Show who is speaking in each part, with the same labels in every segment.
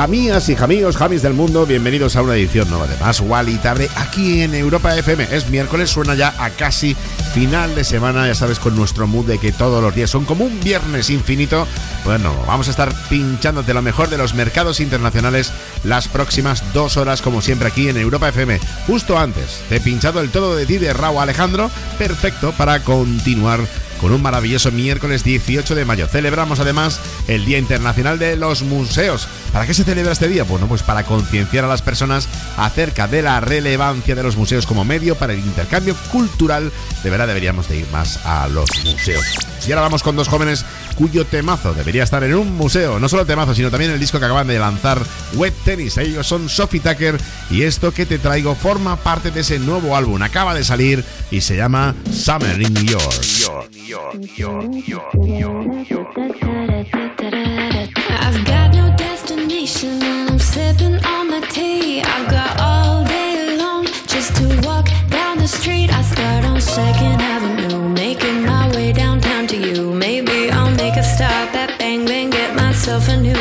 Speaker 1: Jamías y jamíos, jamis del mundo, bienvenidos a una edición nueva de Más Wally Tarde aquí en Europa FM. Es miércoles, suena ya a casi final de semana, ya sabes, con nuestro mood de que todos los días son como un viernes infinito. Bueno, vamos a estar pinchándote lo mejor de los mercados internacionales las próximas dos horas, como siempre, aquí en Europa FM. Justo antes, te he pinchado el todo de ti de Raúl Alejandro, perfecto para continuar con un maravilloso miércoles 18 de mayo. Celebramos además el Día Internacional de los Museos. ¿Para qué se celebra este día? Bueno, pues para concienciar a las personas acerca de la relevancia de los museos como medio para el intercambio cultural. De verdad deberíamos de ir más a los museos. Y ahora vamos con dos jóvenes cuyo temazo debería estar en un museo. No solo el temazo, sino también el disco que acaban de lanzar Web Tennis. Ellos son Sophie Tucker y esto que te traigo forma parte de ese nuevo álbum. Acaba de salir y se llama Summer in New York.
Speaker 2: I've got no destination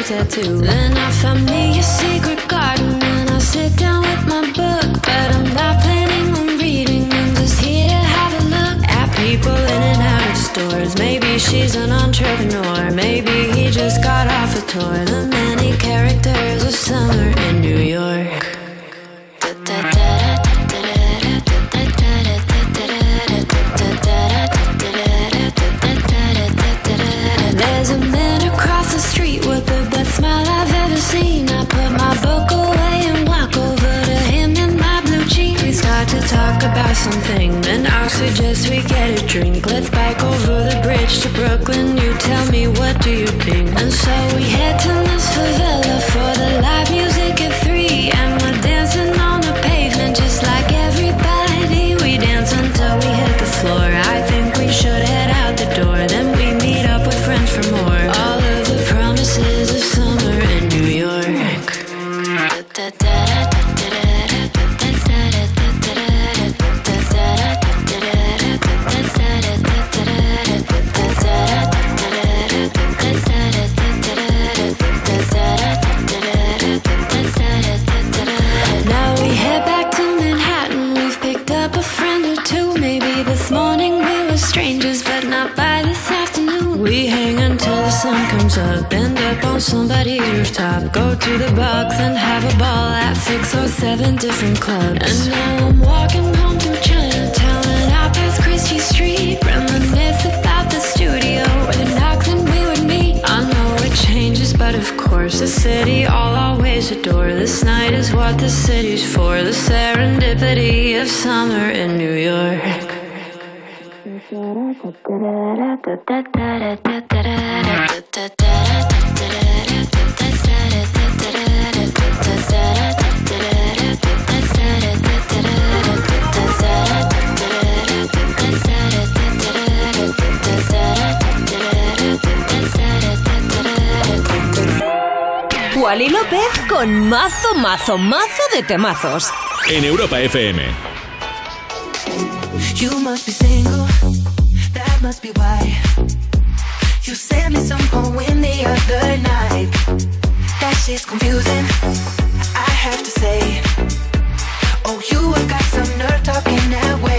Speaker 2: tattoo. Then I find me a secret garden and I sit down with my book, but I'm not planning on reading. I'm just here to have a look at people in and out of stores. Maybe she's an entrepreneur, maybe he just got off a tour. The many characters of summer in New York. There's a man across the street with smile Seen. I put my book away and walk over to him in my blue jeans. We start to talk about something, then I'll suggest we get a drink. Let's bike over the bridge to Brooklyn. You tell me what do you think? And so we head to this favela for the live music up. On somebody's rooftop. Go to the box and have a ball at six or seven different clubs. And now I'm walking home through Chinatown and out past Christie Street. Reminisce about the studio where the knocks and we would meet. I know it changes, but of course, the city I'll always adore. This night is what the city's for. The serendipity of summer in New York.
Speaker 3: López con mazo, mazo, mazo de temazos.
Speaker 4: En Europa FM.
Speaker 5: You must be single, that must be why. You sent me some poem the other night. That shit's confusing, I have to say. Oh, you have got some nerve talking that way.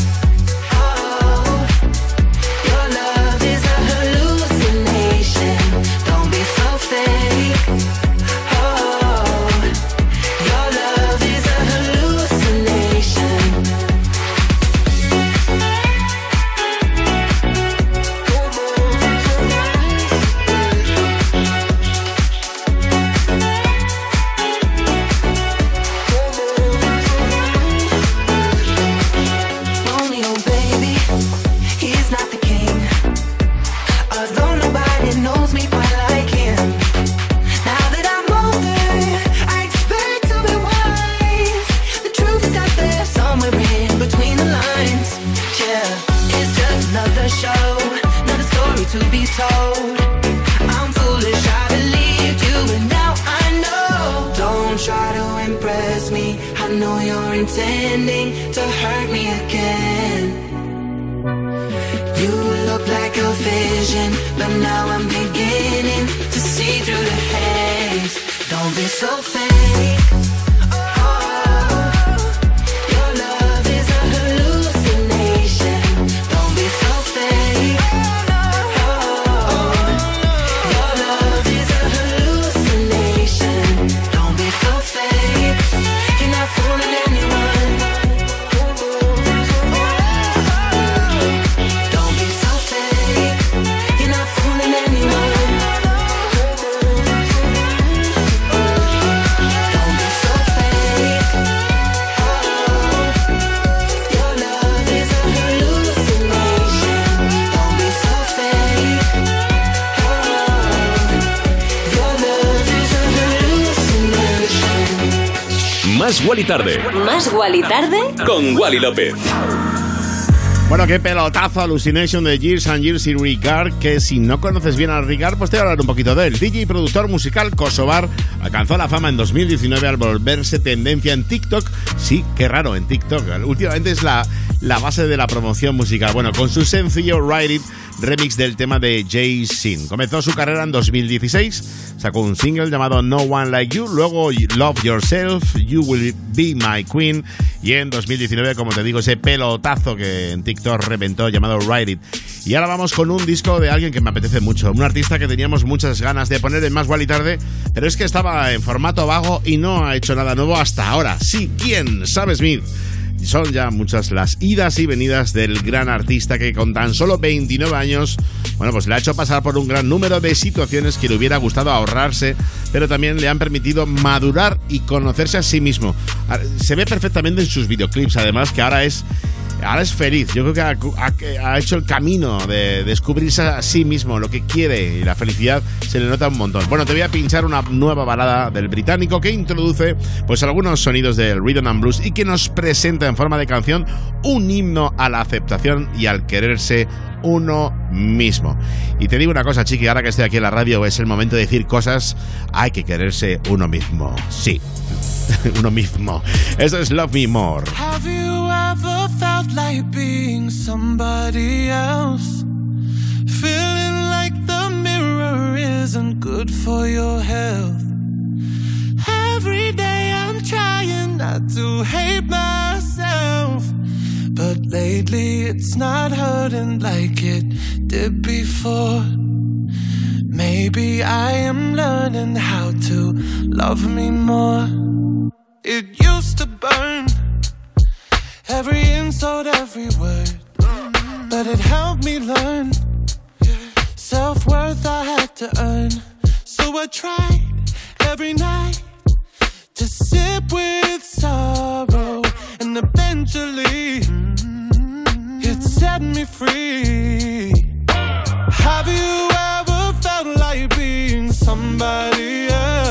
Speaker 6: Wally Tarde.
Speaker 3: Más Wally Tarde
Speaker 6: con Wally López.
Speaker 1: Bueno, qué pelotazo Hallucination de Years and Years y Ricard, que si no conoces bien a Ricard, pues te voy a hablar un poquito de él. DJ y productor musical kosovar alcanzó la fama en 2019 al volverse tendencia en TikTok. Sí, qué raro en TikTok. Últimamente es la, la base de la promoción musical. Bueno, con su sencillo Ride It, remix del tema de Jay Sin. Comenzó su carrera en 2016, sacó un single llamado No One Like You, luego Love Yourself, You Will Be My Queen, y en 2019, como te digo, ese pelotazo que en TikTok reventó llamado Ride It. Y ahora vamos con un disco de alguien que me apetece mucho, un artista que teníamos muchas ganas de poner en más igual y tarde, pero es que estaba en formato vago y no ha hecho nada nuevo hasta ahora. Sí, ¿quién? Sabe Smith son ya muchas las idas y venidas del gran artista que con tan solo 29 años, bueno, pues le ha hecho pasar por un gran número de situaciones que le hubiera gustado ahorrarse, pero también le han permitido madurar y conocerse a sí mismo. Se ve perfectamente en sus videoclips, además que ahora es ahora es feliz. Yo creo que ha, hecho el camino de descubrirse a sí mismo, lo que quiere, y la felicidad se le nota un montón. Bueno, te voy a pinchar una nueva balada del británico que introduce pues algunos sonidos del rhythm and blues y que nos presenta en forma de canción un himno a la aceptación y al quererse uno mismo. Y te digo una cosa, chiqui, ahora que estoy aquí en la radio es el momento de decir cosas, hay que quererse uno mismo. Sí, uno mismo. Eso es Love Me More.
Speaker 7: Have you ever like being somebody else? Feeling like the mirror isn't good for your health. Every day I'm trying not to hate myself. But lately it's not hurting like it did before. Maybe I am learning how to love me more. It used to burn every insult, every word, but it helped me learn self worth I had to earn. So I tried every night to sip with sorrow, and eventually it set me free. Have you ever felt like being somebody else?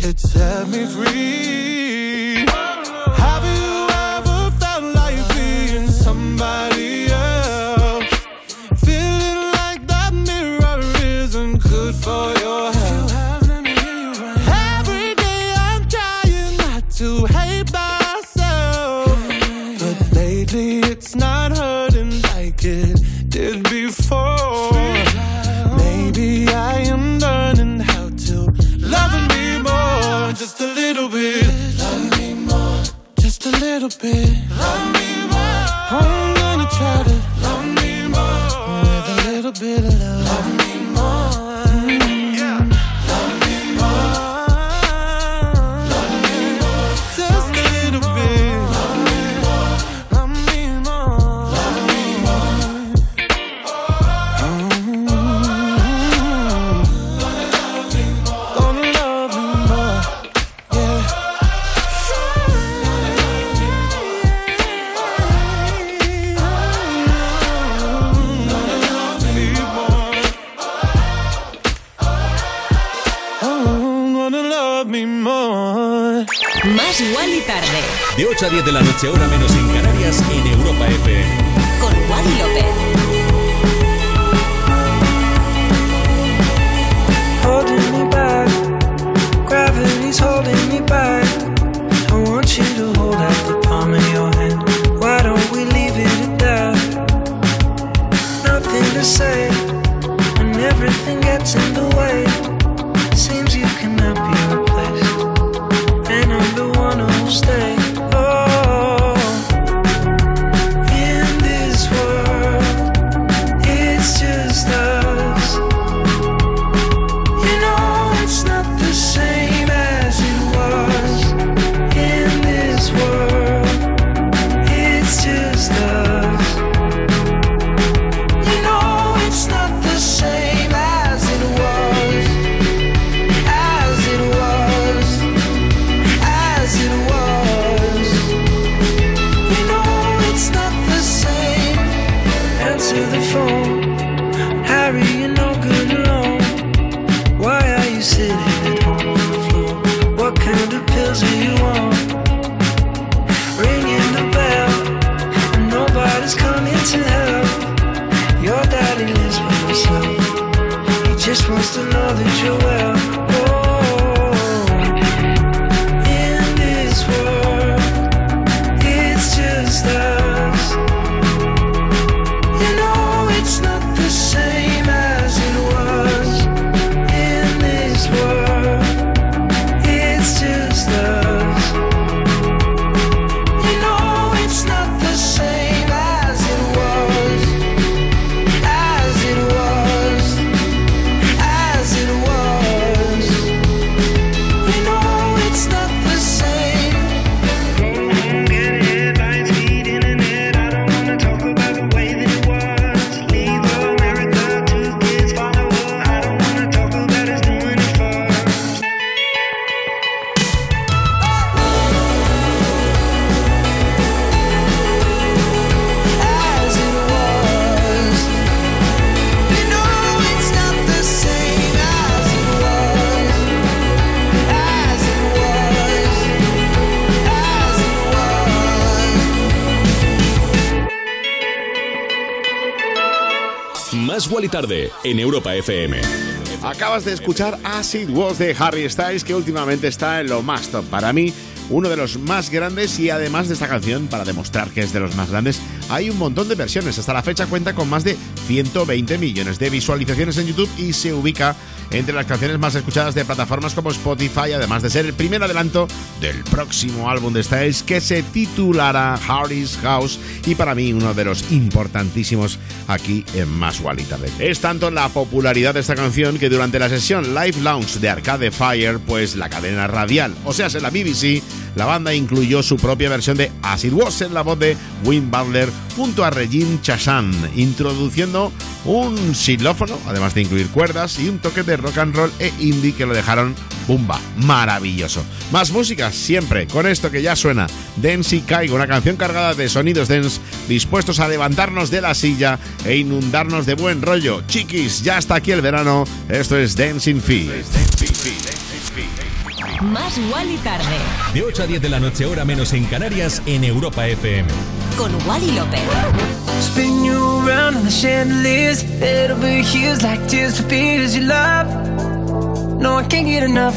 Speaker 7: it set me free. Bit.
Speaker 4: Noche, en Europa FM.
Speaker 1: Acabas de escuchar Acid Was de Harry Styles, que últimamente está en lo más top. Para mí, uno de los más grandes y además de esta canción, para demostrar que es de los más grandes, hay un montón de versiones. Hasta la fecha cuenta con más de 120 millones de visualizaciones en YouTube y se ubica entre las canciones más escuchadas de plataformas como Spotify, además de ser el primer adelanto del próximo álbum de Styles que se titulará Harry's House y para mí uno de los importantísimos aquí en Más Tarde. Es tanto la popularidad de esta canción que durante la sesión Live Lounge de Arcade Fire, pues la cadena radial, o sea, en la BBC, la banda incluyó su propia versión de Acid Was en la voz de Wim Butler junto a Regine Chassan, introduciendo un xilófono, además de incluir cuerdas y un toque de rock and roll e indie que lo dejaron bumba, maravilloso. Más música siempre, con esto que ya suena, Dance y Caigo, una canción cargada de sonidos dance dispuestos a levantarnos de la silla e inundarnos de buen rollo. Chiquis, ya está aquí el verano, esto es Dancing Feet.
Speaker 3: Más Wally Tarde.
Speaker 4: De 8 a 10 de la noche, hora menos en Canarias, en Europa FM.
Speaker 3: Con Wally López.
Speaker 8: Spin you around on the chandeliers, head over heels like tears for fears you love. No, I can't get enough.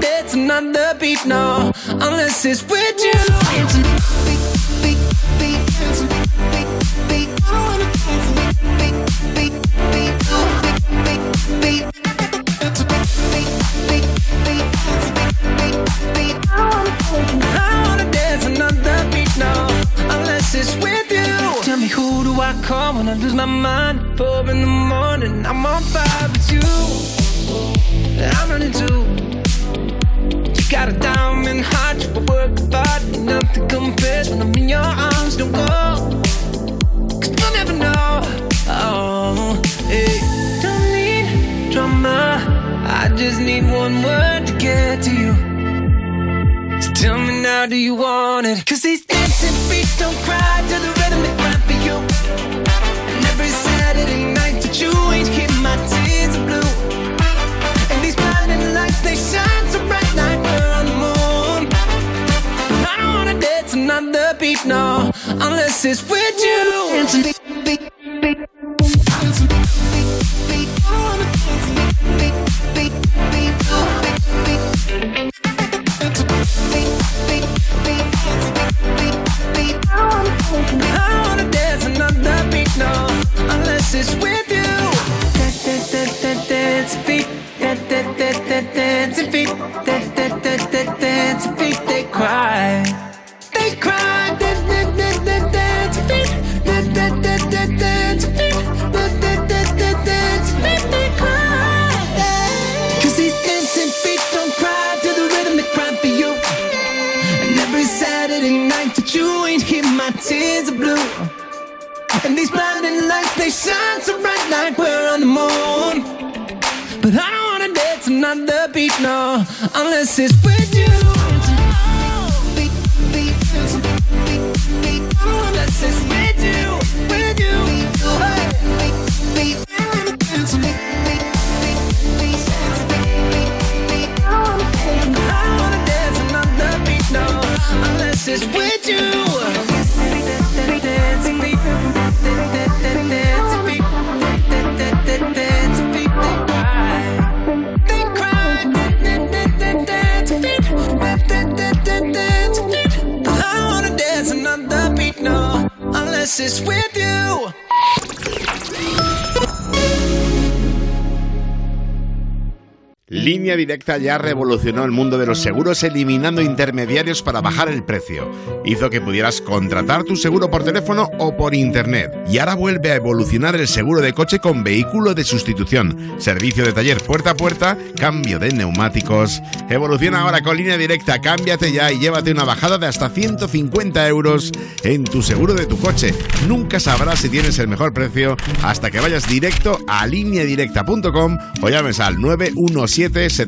Speaker 8: Dance another beat, no, unless it's with you. Beat. I wanna dance beat, beat, beat. I wanna dance another beat, unless it's with you. Tell me who do I call when I lose my mind? Four in the morning, I'm on fire with you. I'm running too. Got a diamond heart, you work art. Nothing compares when I'm in your arms. Don't go, cause you'll never know. Oh, hey. Don't need drama. I just need one word to get to you. So tell me now, do you want it? Cause these dancing feet don't cry to the rhythm they cry for you. And every Saturday night that you ain't keep my tears blue. And these blinding lights, they shine beat, no, unless it's with you. I wanna dance oh. I wanna dance another beat, no, unless it's with another beat, no, unless it's with
Speaker 1: Directa ya revolucionó el mundo de los seguros eliminando intermediarios para bajar el precio. Hizo que pudieras contratar tu seguro por teléfono o por internet. Y ahora vuelve a evolucionar el seguro de coche con vehículo de sustitución, servicio de taller puerta a puerta, cambio de neumáticos. Evoluciona ahora con Línea Directa, cámbiate ya y llévate una bajada de hasta 150 euros en tu seguro de tu coche. Nunca sabrás si tienes el mejor precio hasta que vayas directo a lineadirecta.com o llames al 917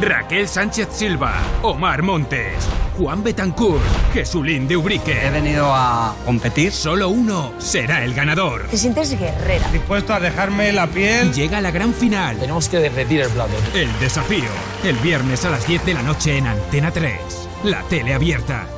Speaker 9: Raquel Sánchez Silva, Omar Montes, Juan Betancourt, Jesulín de Ubrique. He venido a competir. Solo uno será el ganador.
Speaker 10: Te sientes guerrera.
Speaker 9: Dispuesto a dejarme la piel. Llega la gran final. Tenemos que derretir el plato. El desafío. El viernes a las 10 de la noche en Antena 3. La tele abierta.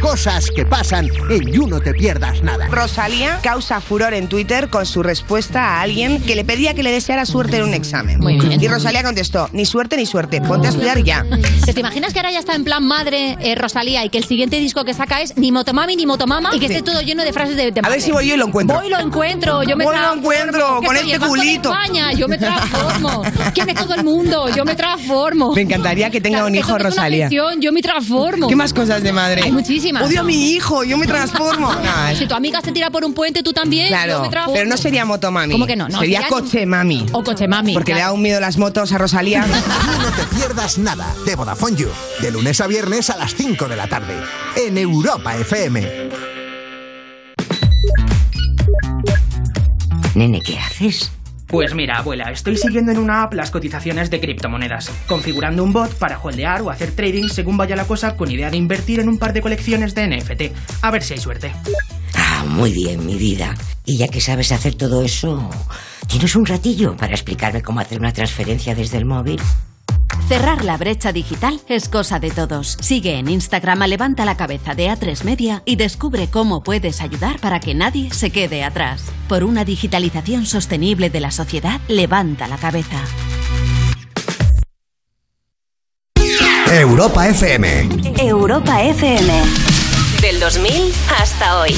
Speaker 11: Cosas que pasan en You No Te Pierdas Nada.
Speaker 12: Rosalía causa furor en Twitter con su respuesta a alguien que le pedía que le deseara suerte en un examen.
Speaker 13: Muy bien.
Speaker 12: Y Rosalía contestó, ni suerte ni suerte, ponte a estudiar ya.
Speaker 13: ¿Te imaginas que ahora ya está en plan madre eh, Rosalía y que el siguiente disco que saca es ni motomami ni motomama y que esté todo lleno de frases de, de
Speaker 12: A ver si voy yo y lo encuentro.
Speaker 13: Voy y lo encuentro, yo me
Speaker 12: Voy y lo encuentro, con
Speaker 13: soy
Speaker 12: este culito.
Speaker 13: España, yo me transformo. ¿Quién es todo el mundo? Yo me transformo.
Speaker 12: Me encantaría que tenga
Speaker 13: Claro,
Speaker 12: un hijo Rosalía.
Speaker 13: yo me transformo.
Speaker 12: ¿Qué más cosas de madre?
Speaker 13: Hay muchísimas.
Speaker 12: Odio a mi hijo, yo me transformo. No, es-
Speaker 13: Si tu amiga se tira por un puente, tú también. yo
Speaker 12: Claro,
Speaker 13: me transformo.
Speaker 12: pero no sería motomami.
Speaker 13: ¿Cómo que no? No,
Speaker 12: sería
Speaker 13: sería-
Speaker 12: coche mami.
Speaker 13: O coche mami.
Speaker 12: Porque le da un miedo las motos a Rosalía.
Speaker 11: No Te Pierdas Nada de Vodafone You. De lunes a viernes a las 5 de la tarde. En Europa FM.
Speaker 14: Nene, ¿qué haces?
Speaker 15: Pues mira, abuela, estoy siguiendo en una app las cotizaciones de criptomonedas, configurando un bot para holdear o hacer trading según vaya la cosa con idea de invertir en un par de colecciones de NFT. A ver si hay suerte.
Speaker 14: Ah, muy bien, mi vida. Y ya que sabes hacer todo eso, ¿tienes un ratillo para explicarme cómo hacer una transferencia desde el móvil?
Speaker 16: Cerrar la brecha digital es cosa de todos. Sigue en Instagram a Levanta la Cabeza de A3 Media y descubre cómo puedes ayudar para que nadie se quede atrás. Por una digitalización sostenible de la sociedad, levanta la cabeza.
Speaker 11: Europa FM.
Speaker 2: Europa FM. Del 2000 hasta hoy.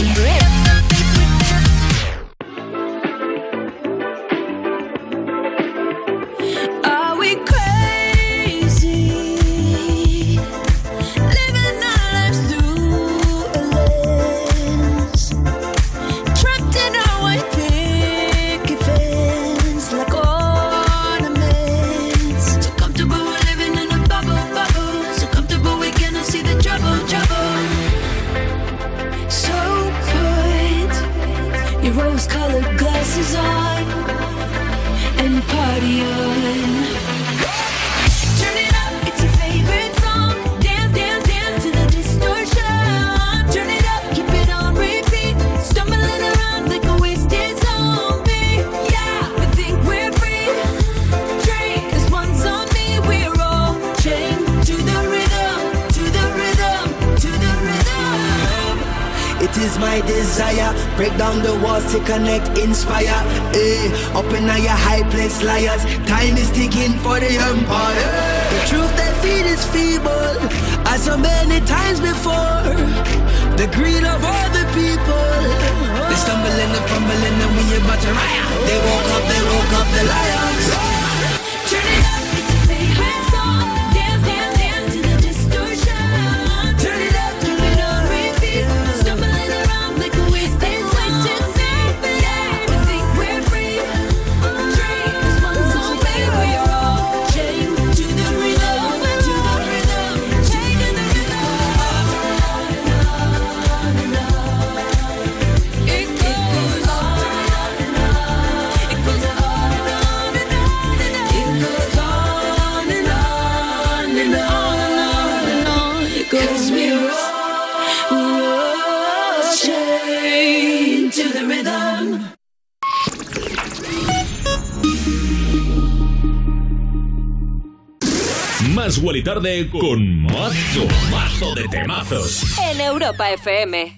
Speaker 2: Break down the walls to connect, inspire. Eh, up in your high place, liars. Time is ticking for the empire. The truth they feed is feeble, as so many times before. The greed of all the people. They stumble and fumble and we about to riot. They woke up, they woke up the lions.
Speaker 4: Más Wally Tarde con mazo, mazo de temazos.
Speaker 3: En Europa FM.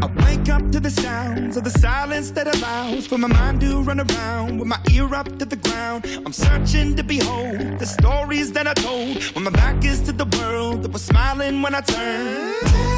Speaker 17: I wake up to the sounds of the silence that allows for my mind to run around with my ear up to the ground. I'm searching to behold the stories that I told when my back is to the world that was smiling when I turned.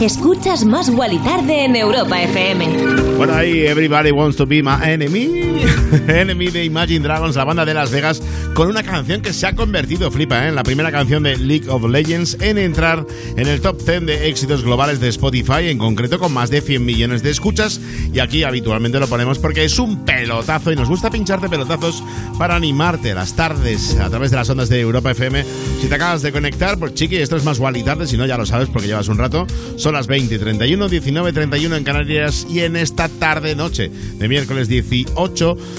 Speaker 3: Escuchas Más Wally Tarde en Europa FM.
Speaker 1: Bueno, ahí Everybody Wants to Be My Enemy. enemy de Imagine Dragons, la banda de Las Vegas, con una canción que se ha convertido, flipa, ¿eh? en la primera canción de League of Legends en entrar en el top 10 de éxitos globales de Spotify, en concreto con más de 100 millones de escuchas. Y aquí habitualmente lo ponemos porque es un pelotazo y nos gusta pincharte pelotazos para animarte las tardes a través de las ondas de Europa FM. Si te acabas de conectar, pues chiqui, esto es más Wally tarde, si no ya lo sabes porque llevas un rato. Son las 20 y 31, 19 31 en Canarias y en esta tarde noche de miércoles 18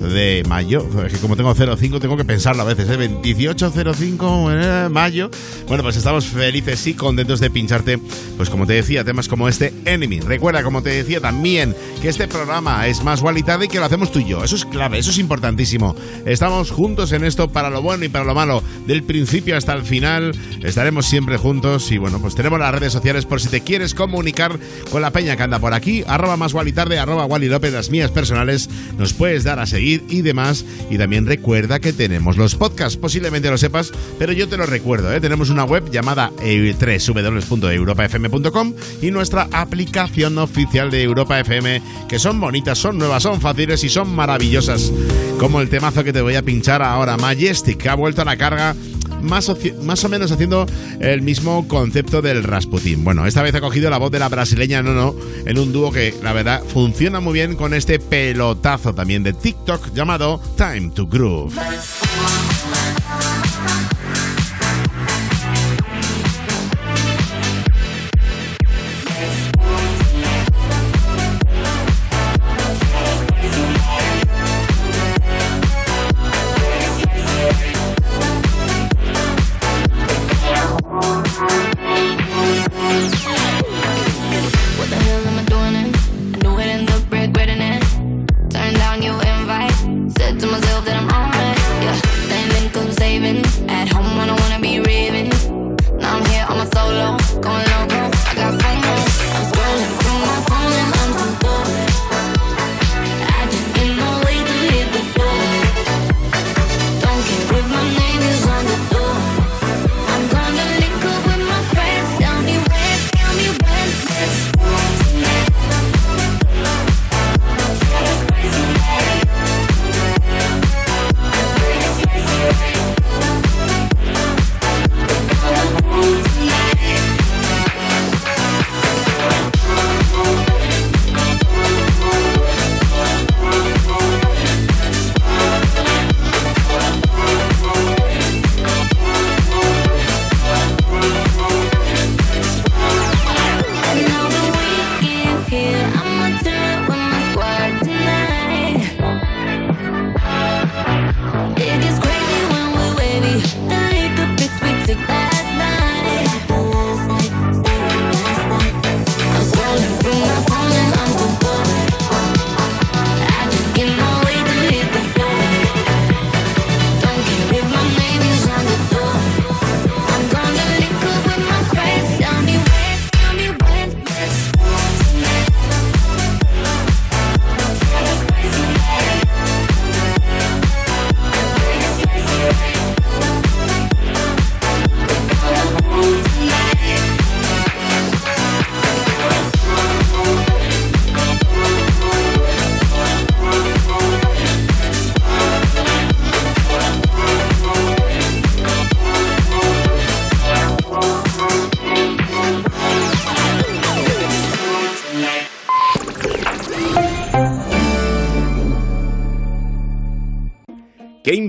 Speaker 1: de mayo. Es que como tengo 05 tengo que pensarlo a veces, ¿eh? 2805 eh, mayo. Bueno, pues estamos felices y contentos de pincharte, pues como te decía, temas como este Enemy. Recuerda, como te decía también, que este programa es más gualitado y que lo hacemos tú y yo. Eso es clave, eso es importantísimo. Estamos juntos en esto para lo bueno y para lo malo, del principio hasta el final. Estaremos siempre juntos y bueno, pues tenemos las redes sociales por si te quieres comunicar con la peña que anda por aquí, arroba más gualitarde, arroba Wally López, las mías personales, nos puedes dar a seguir y demás. Y también recuerda que tenemos los podcasts, posiblemente lo sepas, pero yo te lo recuerdo, ¿eh? tenemos una web llamada www.europafm.com y nuestra aplicación oficial de Europa FM, que son bonitas, son nuevas, son fáciles y son maravillosas. Como el temazo que te voy a pinchar ahora, Majestic, que ha vuelto a la carga más o, más o menos haciendo el mismo concepto del Rasputin. Bueno, esta vez ha cogido la voz de la brasileña No en un dúo que la verdad funciona muy bien con este pelotazo también de TikTok llamado Time to Groove.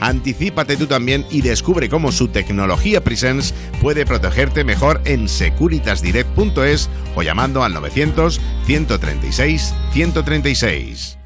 Speaker 1: Anticípate tú también y descubre cómo su tecnología Presence puede protegerte mejor en securitasdirect.es o llamando al 900 136 136.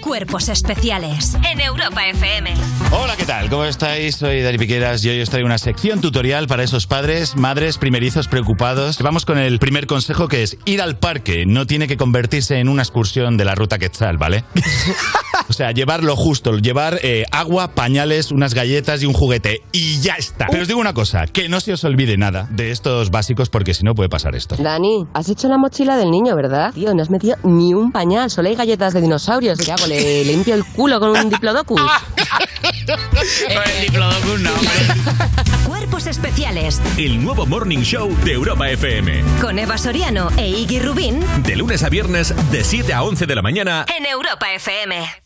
Speaker 3: Cuerpos especiales en Europa FM.
Speaker 18: Hola, ¿qué tal? ¿Cómo estáis? Soy Dani Piqueras y hoy os traigo una sección tutorial para esos padres, madres, primerizos preocupados. Vamos con el primer consejo que es ir al parque. No tiene que convertirse en una excursión de la ruta Quetzal, ¿vale? o sea, llevar lo justo, llevar eh, agua, pañales, unas galletas y un juguete. Y ya está. Pero os digo una cosa, que no se os olvide nada de estos básicos porque si no puede pasar esto.
Speaker 19: Dani, has hecho la mochila del niño, ¿verdad? Tío, no has metido ni un pañal, solo hay galletas de dinosaurios. ¿Qué hago? ¿Le limpio el culo con un diplodocus?
Speaker 3: Cuerpos especiales
Speaker 6: El nuevo Morning Show de Europa FM.
Speaker 3: con Eva Soriano e Iggy Rubín
Speaker 6: De lunes a viernes, de 7 a 11 de la mañana.
Speaker 3: en Europa FM.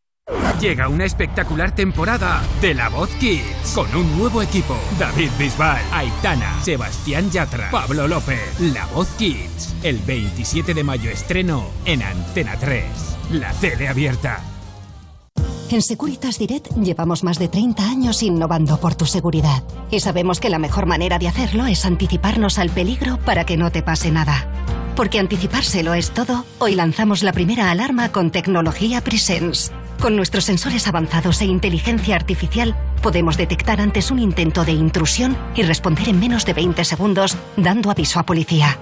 Speaker 13: Llega una espectacular temporada de La Voz Kids con un nuevo equipo. David Bisbal, Aitana, Sebastián Yatra, Pablo López. La Voz Kids. El 27 de mayo estreno en Antena 3. La tele abierta.
Speaker 20: En Securitas Direct llevamos más de 30 años innovando por tu seguridad. Y sabemos que la mejor manera de hacerlo es anticiparnos al peligro para que no te pase nada. Porque anticipárselo es todo, hoy lanzamos la primera alarma con tecnología Presence. Con nuestros sensores avanzados e inteligencia artificial, podemos detectar antes un intento de intrusión y responder en menos de 20 segundos, dando aviso a policía.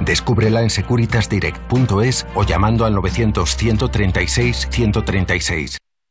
Speaker 21: Descúbrela en securitasdirect.es o llamando al 900-136-136.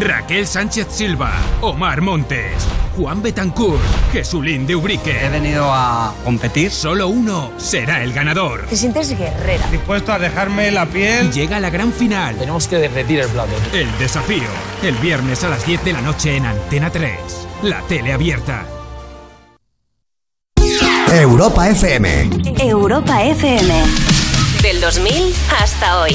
Speaker 13: Raquel Sánchez Silva, Omar Montes, Juan Betancourt, Jesulín de Ubrique. He venido a competir. Solo uno será el ganador.
Speaker 10: Te sientes guerrera.
Speaker 13: Dispuesto a dejarme la piel. Llega la gran final. Tenemos que derretir el plato. El desafío. El viernes a las 10 de la noche en Antena 3. La tele abierta.
Speaker 11: Europa FM.
Speaker 2: Europa FM. Del 2000 hasta hoy.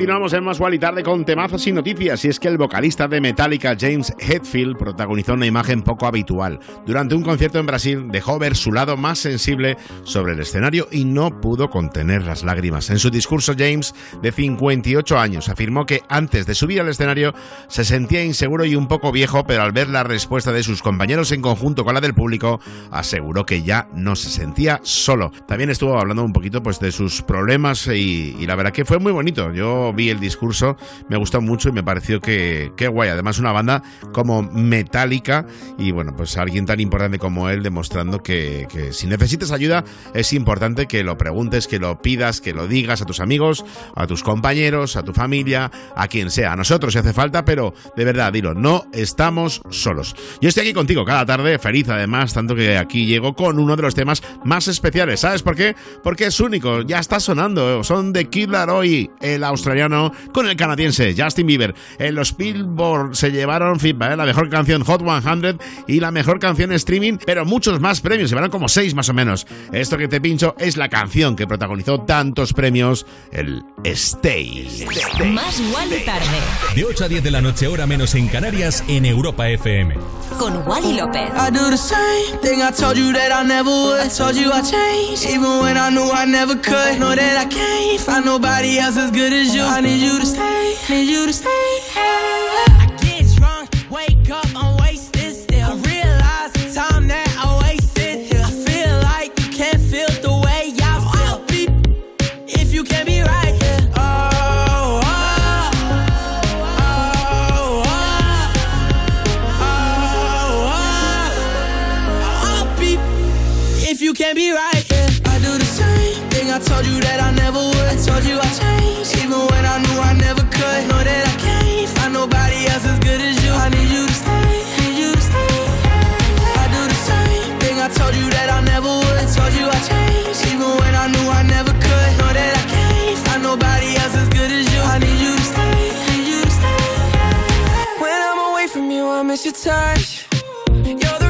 Speaker 1: Continuamos en Más y Tarde con temazos y noticias. Y es que el vocalista de Metallica, James Hetfield, protagonizó una imagen poco habitual. Durante un concierto en Brasil, dejó ver su lado más sensible sobre el escenario y no pudo contener las lágrimas. En su discurso, James, de 58 años, afirmó que antes de subir al escenario se sentía inseguro y un poco viejo, pero al ver la respuesta de sus compañeros en conjunto con la del público, aseguró que ya no se sentía solo. También estuvo hablando un poquito pues, de sus problemas y, y la verdad que fue muy bonito. Yo vi el discurso, me gustó mucho y me pareció que, que guay. Además, una banda como Metallica y bueno, pues alguien tan importante como él demostrando que, que si necesitas ayuda es importante que lo preguntes, que lo pidas, que lo digas a tus amigos, a tus compañeros, a tu familia, a quien sea, a nosotros si hace falta, pero de verdad, dilo, no estamos solos. Yo estoy aquí contigo cada tarde, feliz además, tanto que aquí llego con uno de los temas más especiales. ¿Sabes por qué? Porque es único, ya está sonando. Son de Kid Laroi, el australiano, con el canadiense Justin Bieber. En los Billboard se llevaron feedback, ¿eh? la mejor canción Hot 100 y la mejor canción streaming, pero muchos más premios, se llevaron como seis más o menos. Esto que te pincho es la canción que protagonizó tantos premios, el Stay.
Speaker 3: Más Wally tarde.
Speaker 22: De 8 a 10 de la noche, hora menos en Canarias, en Europa FM.
Speaker 3: Con Wally López.
Speaker 8: I do the same thing I told you that I never would. I told you I changed, even when I knew I never could. Know that I can't find nobody else as good as you. I need you to stay, need you to stay. I get drunk, wake up, your touch. You're the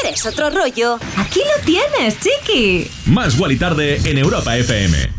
Speaker 3: quieres otro rollo, aquí lo tienes, chiqui.
Speaker 22: Más Wally tarde en Europa FM.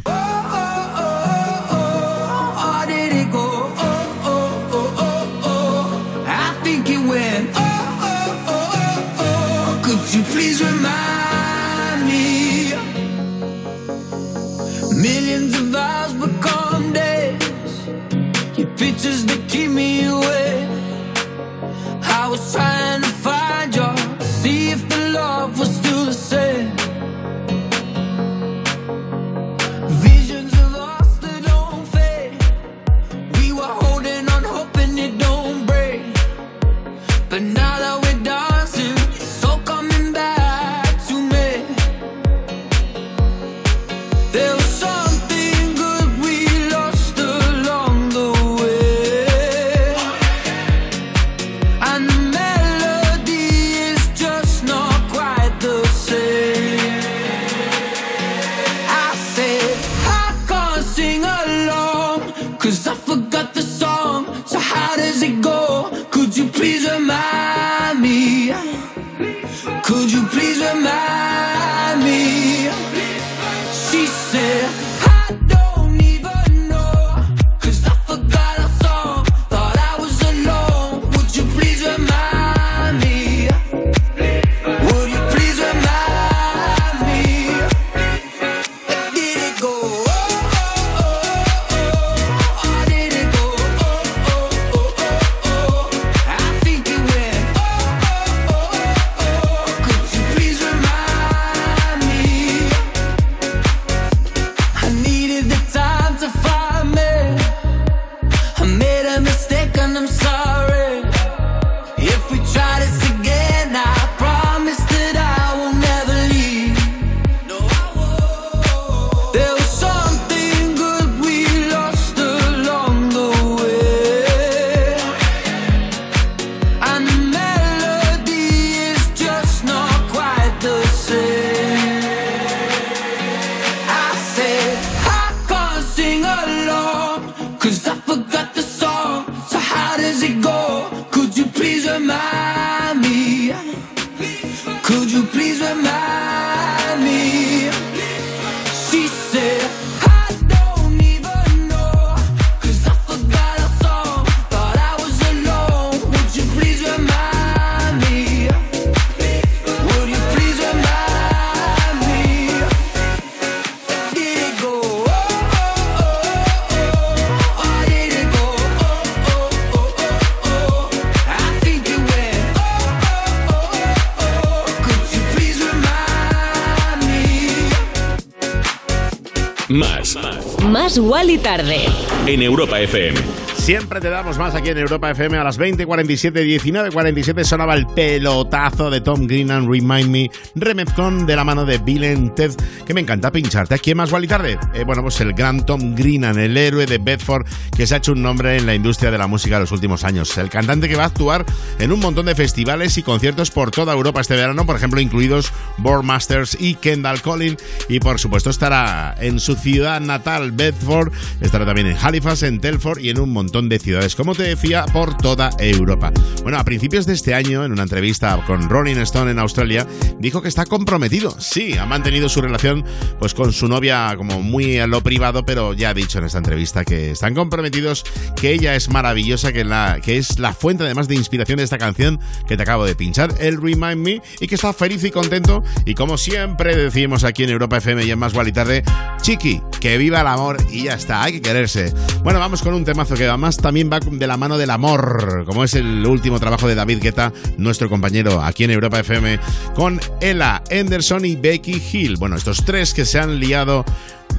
Speaker 4: Más.
Speaker 3: Más y tarde.
Speaker 4: En Europa FM.
Speaker 1: Siempre te damos más aquí en Europa FM a las 20.47, 19.47 sonaba el pelotazo de Tom Green and Remind Me, remezcón de la mano de Bill Ted, que me encanta pincharte. ¿A quién más y tarde? Eh, bueno, pues el gran Tom Greenan, el héroe de Bedford, que se ha hecho un nombre en la industria de la música en los últimos años. El cantante que va a actuar en un montón de festivales y conciertos por toda Europa este verano, por ejemplo, incluidos Board Masters y Kendall Collin, y por supuesto estará en su ciudad natal, Bedford, estará también en Halifax, en Telford y en un montón de ciudades, como te decía, por toda Europa. Bueno, a principios de este año, en una entrevista con Rolling Stone en Australia, dijo que está comprometido. Sí, ha mantenido su relación pues con su novia como muy a lo privado, pero ya ha dicho en esta entrevista que están comprometidos, que ella es maravillosa, que, la, que es la fuente además de inspiración de esta canción que te acabo de pinchar, el Remind Me, y que está feliz y contento. Y como siempre decimos aquí en Europa FM y en Más Gual y Tarde, chiqui, que viva el amor y ya está, hay que quererse. Bueno, vamos con un temazo que va más también va de la mano del amor, como es el último trabajo de David Guetta, nuestro compañero aquí en Europa FM, con Ella Anderson y Becky Hill. Bueno, estos tres que se han liado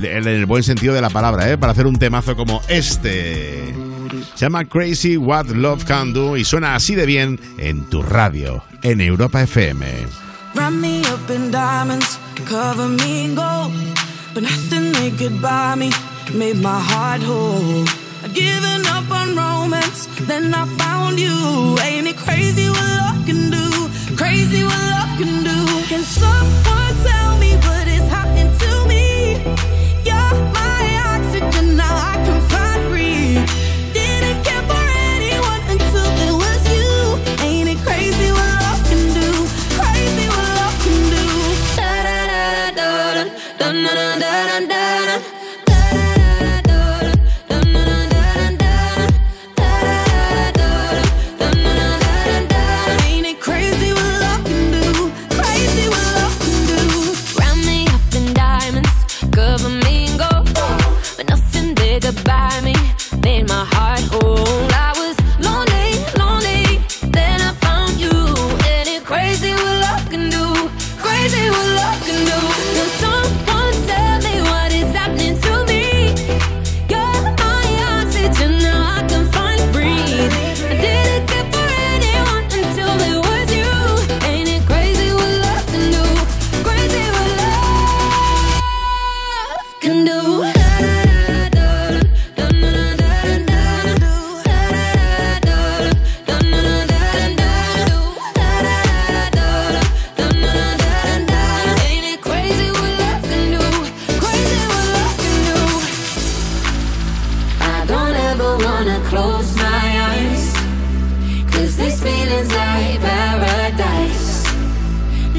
Speaker 1: en el buen sentido de la palabra, ¿eh? para hacer un temazo como este. Se llama Crazy What Love Can Do y suena así de bien en tu radio, en Europa FM.
Speaker 2: me up in diamonds, cover me in gold, but nothing they could buy me made my heart whole. Given up on romance, then I found you. Ain't it crazy what love can do? Crazy what love can do. Can someone tell me what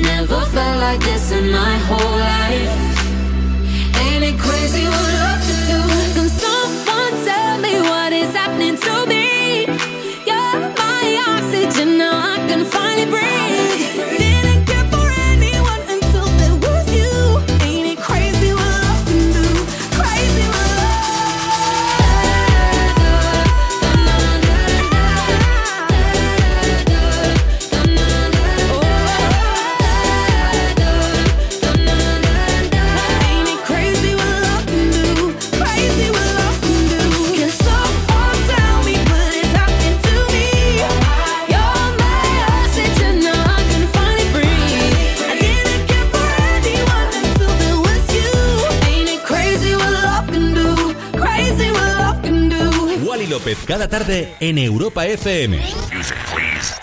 Speaker 2: Never felt like this in my whole
Speaker 4: life. Tarde en Europa FM.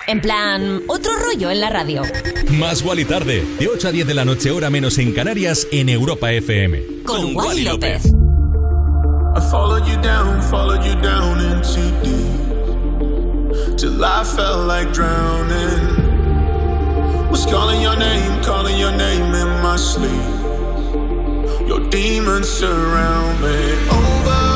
Speaker 3: En plan, otro rollo en la radio.
Speaker 4: Más Wally tarde, de 8 a 10 de la noche, hora menos en Canarias, en Europa FM.
Speaker 3: Con, Wally López.
Speaker 7: I followed you down, followed you down into deep. Till I felt like drowning. Was calling your name, calling your name in my sleep. Your demons surround me. Over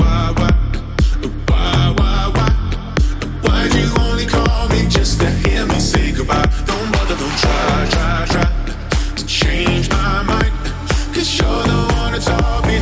Speaker 7: You only call me just to hear me say goodbye? Don't bother, don't try, try, try to change my mind. Cause you're the one that taught me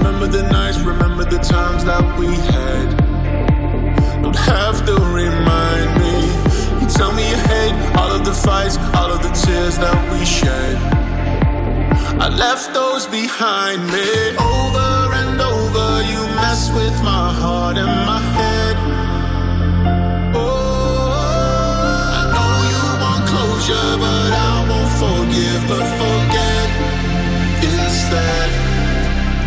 Speaker 7: remember the nights, remember the times that we had. Don't have to remind me. You tell me you hate all of the fights, all of the tears that we shed. I left those behind me. Over and over, you mess with my heart and my head. Oh, I know you want closure, but I won't forgive, but forget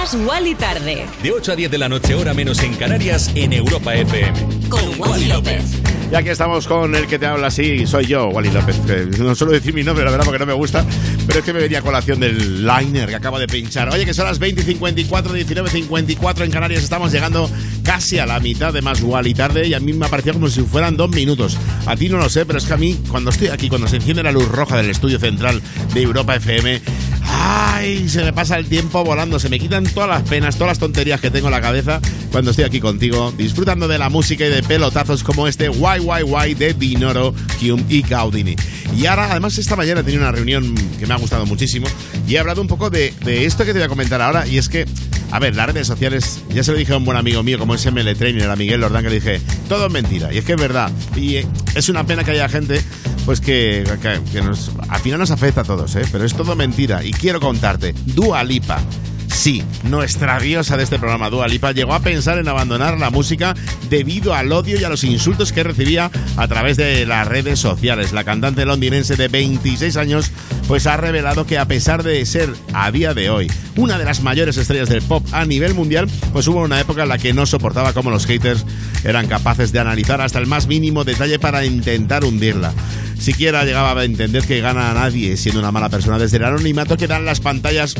Speaker 3: Más Wally tarde.
Speaker 4: De 8 a 10 de la noche, hora menos en Canarias, en Europa FM.
Speaker 3: Con Wally López.
Speaker 1: Y aquí estamos con el que te habla así, soy yo, Wally López. No suelo decir mi nombre, la verdad, porque no me gusta, pero es que me venía a colación del liner que acaba de pinchar. Oye, que son las 20 y 54, 19 54 en Canarias, estamos llegando casi a la mitad de más Wally tarde y a mí me ha parecido como si fueran dos minutos. A ti no lo sé, pero es que a mí, cuando estoy aquí, cuando se enciende la luz roja del estudio central de Europa FM, ¡Ay! Se me pasa el tiempo volando, se me quitan todas las penas, todas las tonterías que tengo en la cabeza cuando estoy aquí contigo, disfrutando de la música y de pelotazos como este YYY de Dinoro, Hume y Gaudini. Y ahora, además, esta mañana he tenido una reunión que me ha gustado muchísimo y he hablado un poco de, de esto que te voy a comentar ahora, y es que, a ver, las redes sociales, ya se lo dije a un buen amigo mío como es ML Trainer, a Miguel Lordán, que le dije, todo es mentira, y es que es verdad, y eh, es una pena que haya gente pues que, que- nos, al final nos afecta a todos, ¿eh? pero es todo mentira. Y quiero contarte, Dua Lipa. Sí, nuestra diosa de este programa, Dua Lipa, llegó a pensar en abandonar la música debido al odio y a los insultos que recibía a través de las redes sociales. La cantante londinense de 26 años pues ha revelado que a pesar de ser a día de hoy una de las mayores estrellas del pop a nivel mundial, pues hubo una época en la que no soportaba cómo los haters eran capaces de analizar hasta el más mínimo detalle para intentar hundirla. Siquiera llegaba a entender que gana a nadie siendo una mala persona desde el anonimato que dan las pantallas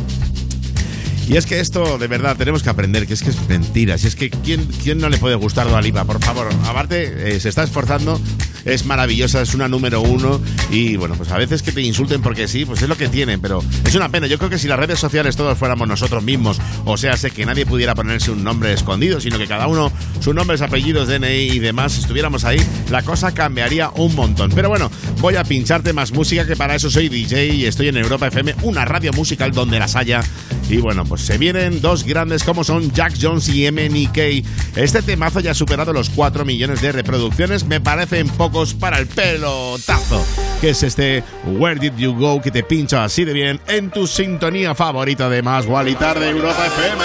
Speaker 1: y es que esto, de verdad, tenemos que aprender que es que es mentira. Si es que, ¿quién, quién no le puede gustar Dua Lipa? Por favor, aparte, eh, se está esforzando, es maravillosa, es una número uno. Y bueno, pues a veces que te insulten porque sí, pues es lo que tienen, pero es una pena. Yo creo que si las redes sociales todos fuéramos nosotros mismos, o sea, sé que nadie pudiera ponerse un nombre escondido, sino que cada uno, sus nombres, apellidos, DNI y demás, estuviéramos ahí, la cosa cambiaría un montón. Pero bueno, voy a pincharte más música, que para eso soy DJ y estoy en Europa FM, una radio musical donde las haya. Y bueno, pues se vienen dos grandes como son Jack Jones y MNK. Este temazo ya ha superado los 4 millones de reproducciones, me parecen para el pelotazo. Que es este Where Did You Go que te pincha así de bien en tu sintonía favorita de Más y Tarde Europa FM.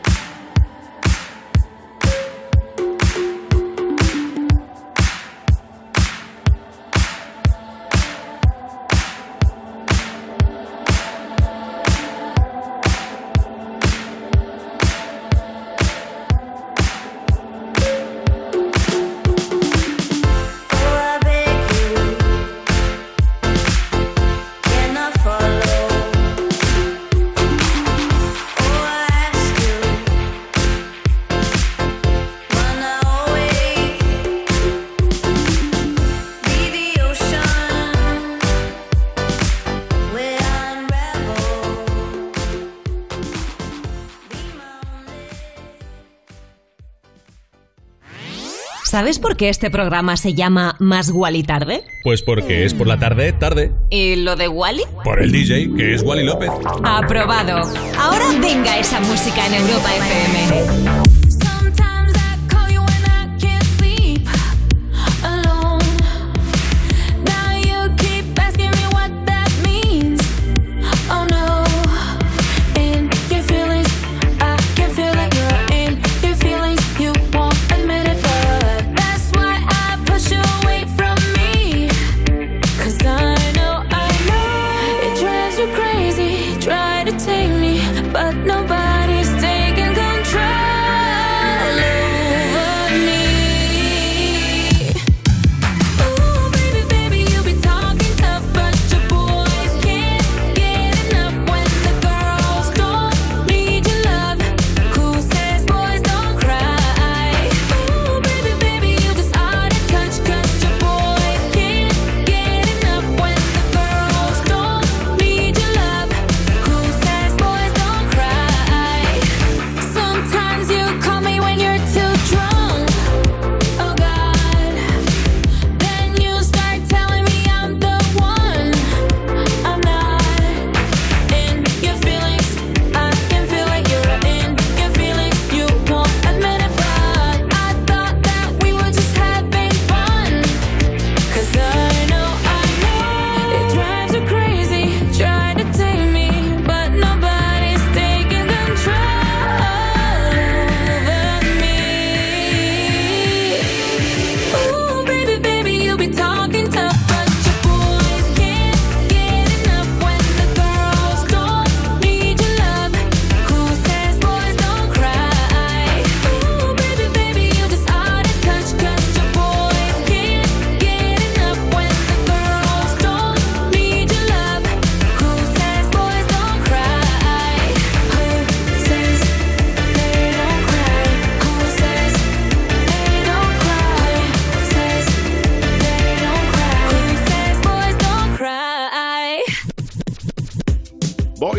Speaker 2: ¿Sabes por qué este programa se llama Más Wally Tarde?
Speaker 4: Pues porque es por la tarde, tarde.
Speaker 2: ¿Y lo de Wally?
Speaker 4: Por el DJ, que es Wally López.
Speaker 2: Aprobado. Ahora venga esa música en Europa FM.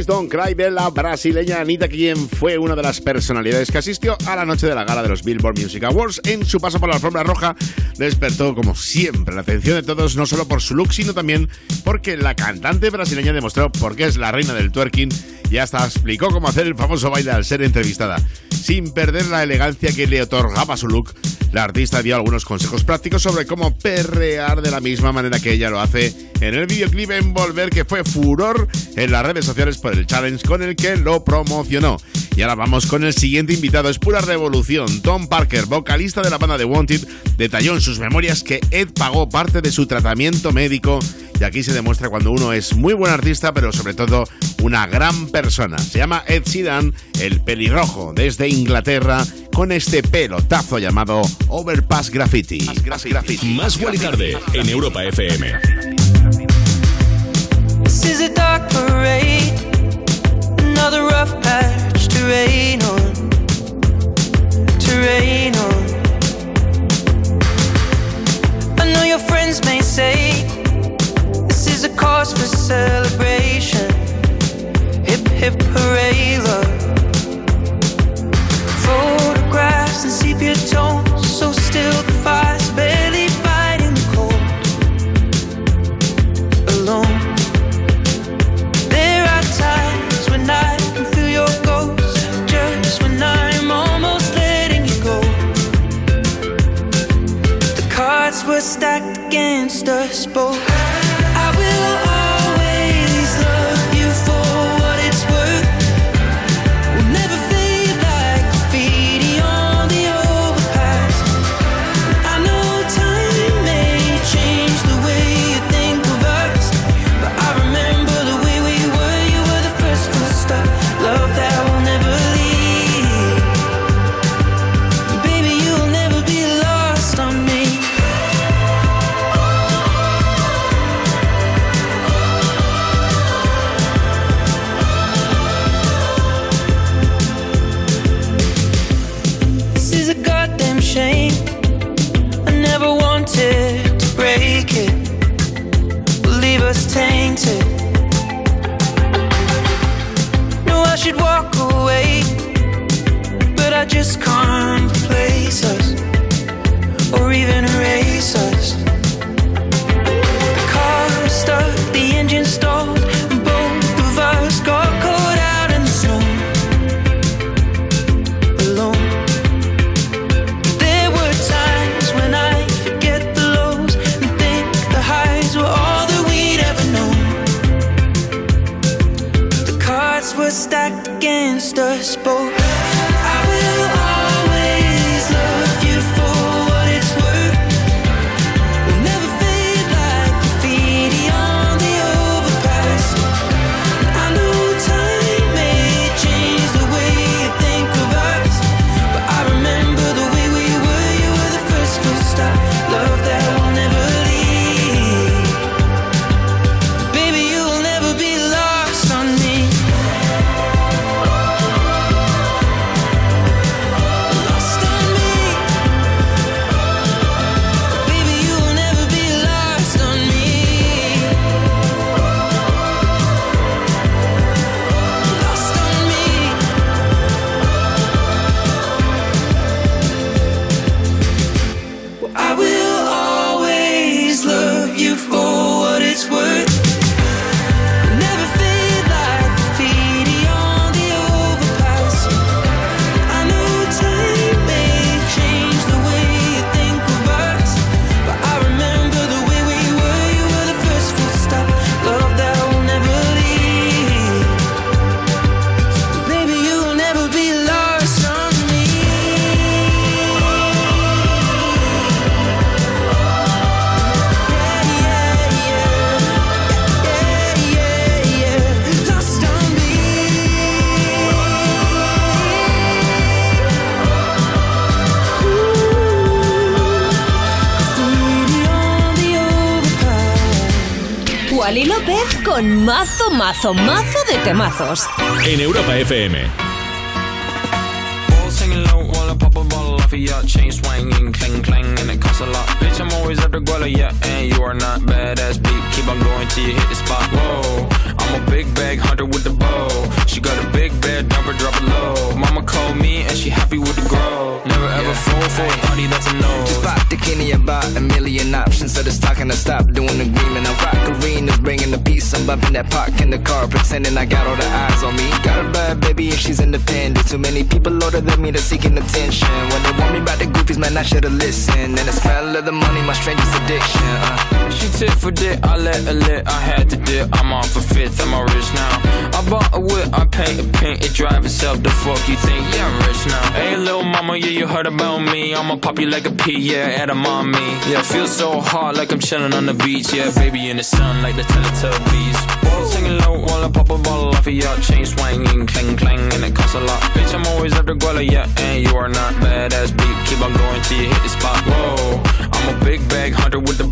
Speaker 23: Boys Don't Cry
Speaker 1: de la brasileña Anita, quien fue una de las personalidades que asistió a la noche de la gala de los Billboard Music Awards. En su paso por la alfombra roja, despertó, como siempre, la atención de todos, no solo por su look, sino también porque la cantante brasileña demostró por qué es la reina del twerking y hasta explicó cómo hacer el famoso baile al ser entrevistada. Sin perder la elegancia que le otorgaba su look, la artista dio algunos consejos prácticos sobre cómo perrear de la misma manera que ella lo hace en el videoclip Envolver que fue furor en las redes sociales por el challenge con el que lo promocionó. Y ahora vamos con el siguiente invitado, es pura revolución. Tom Parker, vocalista de la banda de Wanted, detalló en sus memorias que Ed pagó parte de su tratamiento médico y aquí se demuestra cuando uno es muy buen artista, pero sobre todo una gran persona. Se llama Ed Sheeran, el pelirrojo, desde Inglaterra, con este pelotazo llamado Overpass Graffiti.
Speaker 4: Más Wally tarde en Europa FM.
Speaker 8: This is a dark parade, another rough patch to rain on, to rain on. I know your friends may say this is a cause for celebration. Hip hip hooray, love. Photographs and sepia tones, so still against us both.
Speaker 3: Mazo, mazo, mazo de temazos.
Speaker 4: En Europa FM.
Speaker 24: Balls low while I pop a bottle off of your chain swinging, clang clang, and it costs a lot. Bitch, I'm always at the guala, yeah, and you are not badass beat. Keep on going till you hit the spot. Whoa, I'm a big bag hunter with the bow. She got a big bed, drop her, drop it low. Mama called me and she happy with the grow. Never ever fall for a party that's a no.
Speaker 25: Pop about a million options. So just talking I stop doing the agreement? I rock arenas, bringing the peace. I'm bumping that park in the car, pretending I got all the eyes on me. Got a bad baby and she's independent. Too many people older than me that's seeking attention. When they want me about the goofies, man, I should've listened. And the smell of the money, my strangest addiction. Uh.
Speaker 24: She tit for dick, I let her lit, I had to dip. I'm off for fifth, I'm all rich now. I bought a whip, I paint a paint, it drive itself. The fuck you think? Yeah, I'm rich now. Hey, little mama, yeah, you heard about me. I'ma pop you like a pea, yeah, at a mommy. Yeah, feel so hot like I'm chilling on the beach. Yeah, baby in the sun like the Teletubbies. Singing low while I pop a bottle off of your chain swinging, clang clang, and it costs a lot. Bitch, I'm always after Guala, yeah, and you are not badass beat. Keep on going till you hit the spot. Whoa, I'm a big bag hunter with the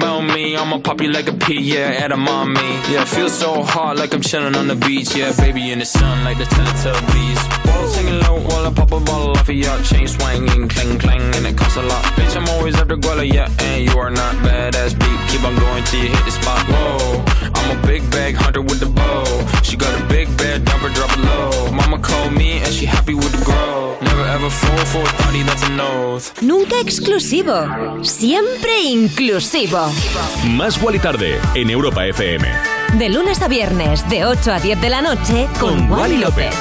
Speaker 24: me. I'ma pop you like a pea, yeah, mommy. Yeah, feel so hot like I'm chilling on the beach. Yeah, baby in the sun like the Teletubbies. While singing low while I pop a bottle off of your chain swinging, clang clang, and it costs a lot. Bitch, I'm always after Guala, yeah, and you are not badass beat. Keep on going till you hit the spot. Whoa, I'm a big bag hunter with the bow. She got a big bed, dumper, drop it low. Mama called me and she happy with the grow. Never ever fall for a thotty, that's an oath.
Speaker 3: Nunca exclusivo, siempre inclusivo.
Speaker 6: Más y tarde en Europa FM.
Speaker 3: De lunes a viernes, de 8 a 10 de la noche, con, Wally López.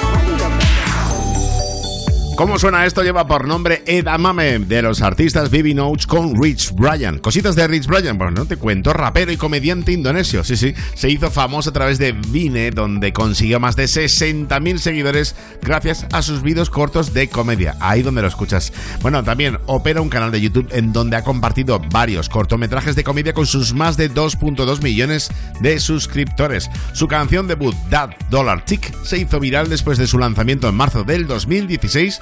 Speaker 1: ¿Cómo suena esto? Lleva por nombre Edamame de los artistas Vivi Notes con Rich Brian. Cositas de Rich Brian, bueno, no te cuento, rapero y comediante indonesio, sí, sí. Se hizo famoso a través de Vine, donde consiguió más de 60.000 seguidores gracias a sus vídeos cortos de comedia. Ahí donde lo escuchas. Bueno, también opera un canal de YouTube en donde ha compartido varios cortometrajes de comedia con sus más de 2.2 millones de suscriptores. Su canción debut, That Dollar Tick, se hizo viral después de su lanzamiento en marzo del 2016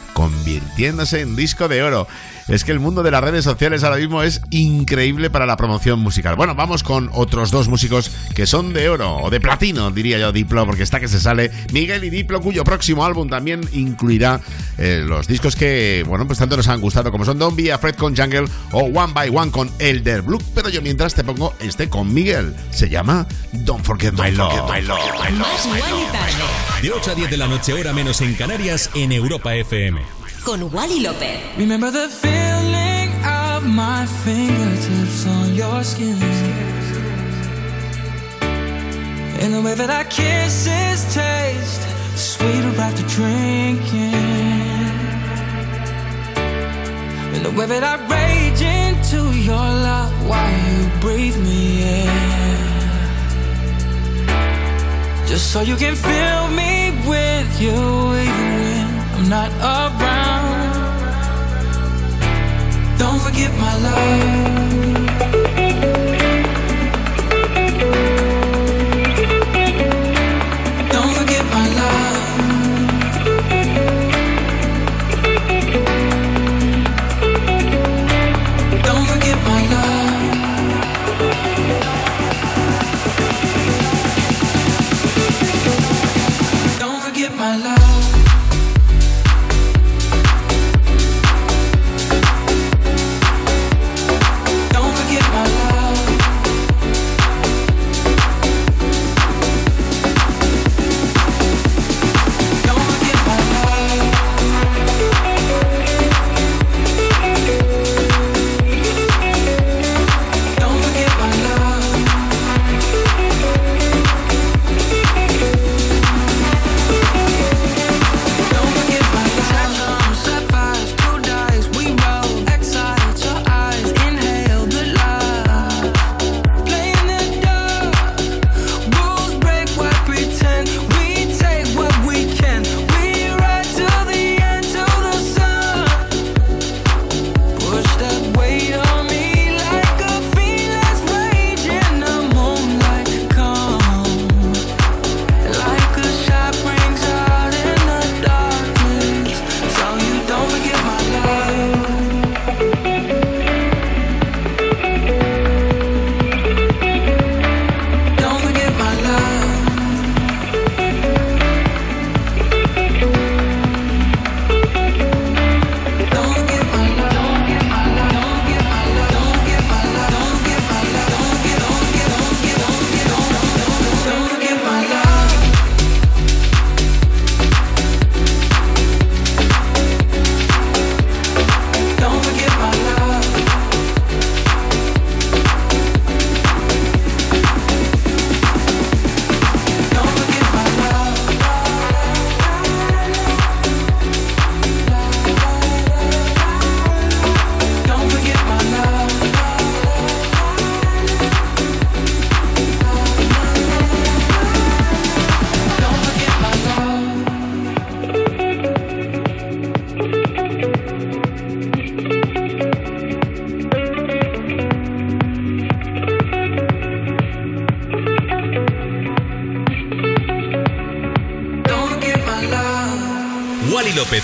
Speaker 1: convirtiéndose en disco de oro. Es que el mundo de las redes sociales ahora mismo es increíble para la promoción musical. Bueno, vamos con otros dos músicos que son de oro, o de platino, diría yo, Diplo, porque está que se sale Miguel y Diplo, cuyo próximo álbum también incluirá eh, los discos que, bueno, pues tanto nos han gustado, como son Don't Be Afraid con Jungle o One by One con Elder Blue. Pero yo mientras te pongo este con Miguel. Se llama Don't Forget Love.
Speaker 6: My love. De 8 a 10 de la noche, hora menos en Canarias, en Europa FM.
Speaker 3: Con Wally López.
Speaker 2: Remember the feeling of my fingertips on your skin. And the way that our kisses taste sweeter after drinking. And the way that I rage into your love while you breathe me in. Just so you can fill me with you even when I'm not around. Don't forget my love.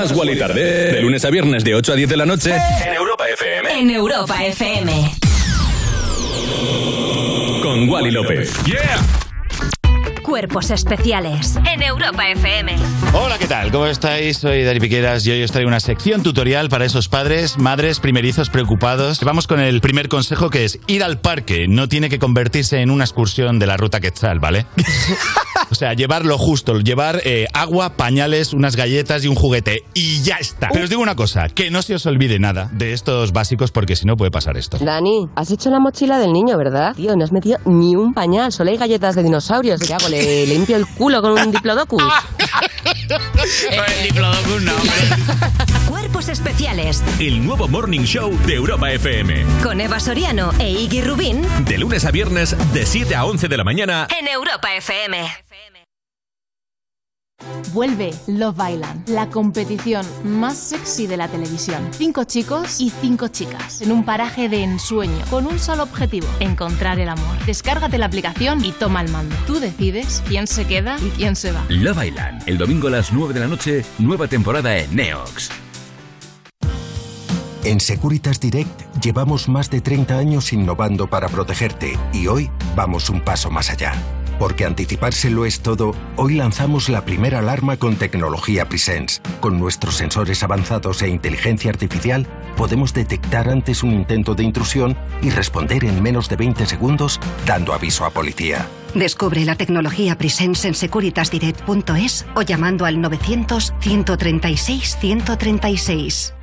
Speaker 2: Más
Speaker 4: y tarde, de lunes a viernes, de 8 a 10 de la noche, en Europa FM.
Speaker 2: En Europa FM.
Speaker 4: Con Wally López. ¡Yeah!
Speaker 2: Cuerpos especiales. En Europa FM.
Speaker 18: Hola, ¿qué tal? ¿Cómo estáis? Soy Dari Piqueras y hoy os traigo una sección tutorial para esos padres, madres, primerizos preocupados. Vamos con el primer consejo que es ir al parque. No tiene que convertirse en una excursión de la ruta Quetzal, ¿vale? o sea, llevar lo justo, llevar eh, agua, pañales, unas galletas y un juguete. Y ya está. Pero os digo una cosa, que no se os olvide nada de estos básicos porque si no puede pasar esto.
Speaker 19: Dani, has hecho la mochila del niño, ¿verdad? Tío, no has metido ni un pañal, solo hay galletas de dinosaurios. ¿Qué hago? ¿Le limpio el culo con un diplodocus?
Speaker 18: el diplodocus no,
Speaker 2: Cuerpos especiales.
Speaker 4: El nuevo Morning Show de Europa FM.
Speaker 2: Con Eva Soriano e Iggy Rubín.
Speaker 4: De lunes a viernes, de 7 a 11 de la mañana.
Speaker 2: En Europa FM.
Speaker 26: Vuelve Love Island, la competición más sexy de la televisión. Cinco chicos y cinco chicas en un paraje de ensueño con un solo objetivo, encontrar el amor. Descárgate la aplicación y toma el mando. Tú decides quién se queda y quién se va.
Speaker 27: Love Island, el domingo a las 9 de la noche, nueva temporada en Neox.
Speaker 28: En Securitas Direct llevamos más de 30 años innovando para protegerte y hoy vamos un paso más allá. Porque anticipárselo es todo, hoy lanzamos la primera alarma con tecnología Presence. Con nuestros sensores avanzados e inteligencia artificial, podemos detectar antes un intento de intrusión y responder en menos de 20 segundos, dando aviso a policía.
Speaker 20: Descubre la tecnología Presence en securitasdirect.es o llamando al 900 136 136.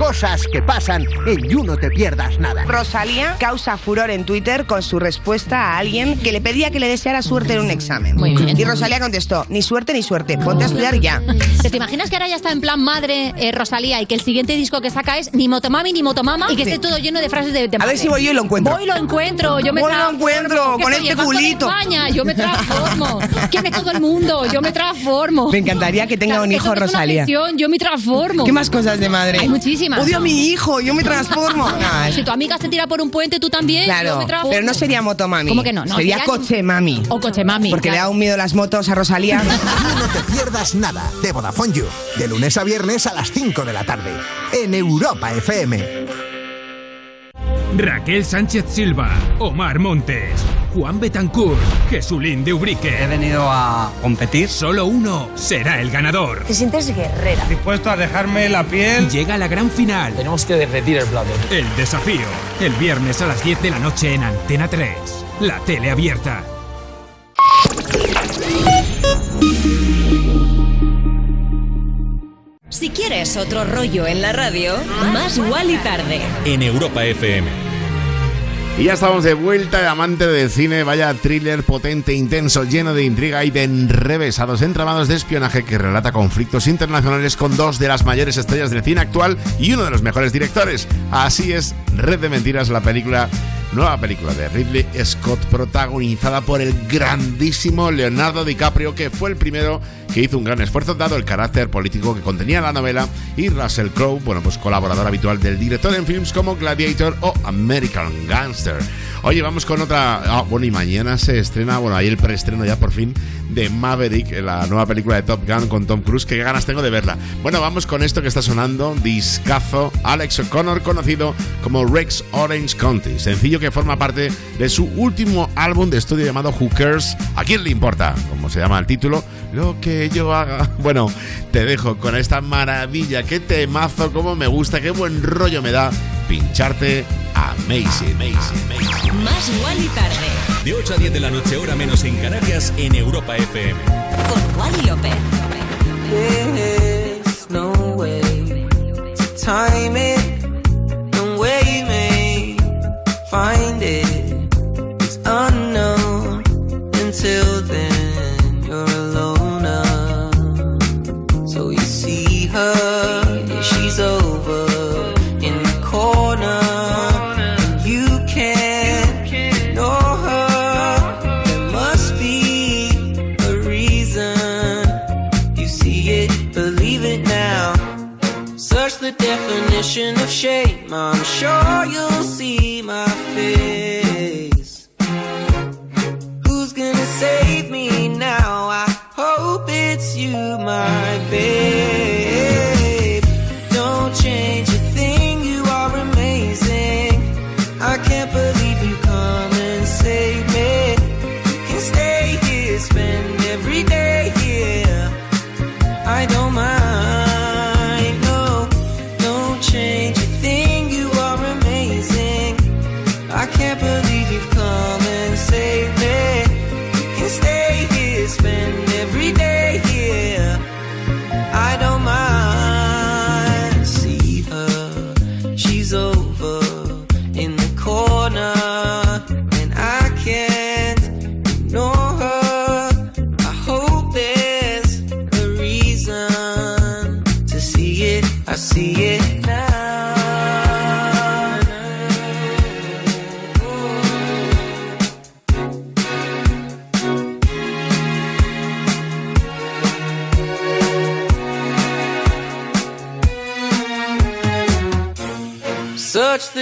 Speaker 11: Cosas que pasan en You No Te Pierdas Nada.
Speaker 12: Rosalía causa furor en Twitter con su respuesta a alguien que le pedía que le deseara suerte en un examen.
Speaker 9: Muy bien.
Speaker 12: Y Rosalía contestó, ni suerte ni suerte, ponte a estudiar ya.
Speaker 9: ¿Te imaginas que ahora ya está en plan madre eh, Rosalía y que el siguiente disco que saca es ni Motomami ni Motomama y que esté todo lleno de frases de, de
Speaker 12: A ver si voy yo y lo encuentro.
Speaker 9: Voy y lo encuentro, yo me
Speaker 12: Voy y lo encuentro, con
Speaker 9: estoy
Speaker 12: este
Speaker 9: de
Speaker 12: culito.
Speaker 9: España, yo me transformo. Quiere todo el mundo, yo me transformo.
Speaker 12: Me encantaría que tenga
Speaker 9: Claro,
Speaker 12: un hijo
Speaker 9: es
Speaker 12: Rosalía.
Speaker 9: yo me transformo.
Speaker 12: ¿Qué más cosas de madre?
Speaker 9: Hay muchísimas.
Speaker 12: Odio a mi hijo, yo me transformo. No, es-
Speaker 9: Si tu amiga se tira por un puente, tú también. yo
Speaker 12: Claro,
Speaker 9: me
Speaker 12: pero no sería motomami.
Speaker 9: ¿Cómo que no? No,
Speaker 12: sería
Speaker 9: sería-
Speaker 12: coche mami.
Speaker 9: O coche mami.
Speaker 12: Porque le da un miedo las motos a Rosalía.
Speaker 11: No te pierdas nada de Vodafone You, de lunes a viernes a las 5 de la tarde, en Europa FM.
Speaker 13: Raquel Sánchez Silva, Omar Montes, Juan Betancourt, Jesulín de Ubrique. He venido a competir. Solo uno será el ganador.
Speaker 29: Te sientes guerrera.
Speaker 13: Dispuesto a dejarme la piel. Llega la gran final. Tenemos que derretir el plato. El desafío. El viernes a las 10 de la noche en Antena 3. La tele abierta.
Speaker 3: Si quieres otro rollo en la radio, más igual y tarde.
Speaker 6: En Europa FM.
Speaker 1: Y ya estamos de vuelta, amante del cine, vaya thriller potente, intenso, lleno de intriga y de enrevesados entramados de espionaje que relata conflictos internacionales con dos de las mayores estrellas del cine actual y uno de los mejores directores. Así es, Red de Mentiras, la película, nueva película de Ridley Scott, protagonizada por el grandísimo Leonardo DiCaprio, que fue el primero que hizo un gran esfuerzo dado el carácter político que contenía la novela, y Russell Crowe, bueno, pues colaborador habitual del director en films como Gladiator o American Gangster. Oye, vamos con otra. ah, bueno, y mañana se estrena, bueno, ahí el preestreno ya por fin de Maverick, la nueva película de Top Gun con Tom Cruise. Qué ganas tengo de verla. Bueno, vamos con esto que está sonando: discazo Alex O'Connor, conocido como Rex Orange County. Sencillo que forma parte de su último álbum de estudio llamado Who Cares? ¿A quién le importa? Como se llama el título, lo que yo haga. Bueno, te dejo con esta maravilla. Qué temazo, cómo me gusta, qué buen rollo me da pincharte Amazing, amazing, amazing.
Speaker 3: Más igual y tarde.
Speaker 6: De 8 a 10 de la noche, hora menos en Canarias, en Europa FM.
Speaker 3: Con Wally López.
Speaker 22: There's no way to time it, you may find it is unknown. Until then, you're alone. uh. So you see her, yeah, she's over in the corner. You can't ignore her. There must be a reason. You see it, believe it now. Search the definition of shame. I'm sure you'll see my face. Who's gonna save me now? I hope it's you, my babe.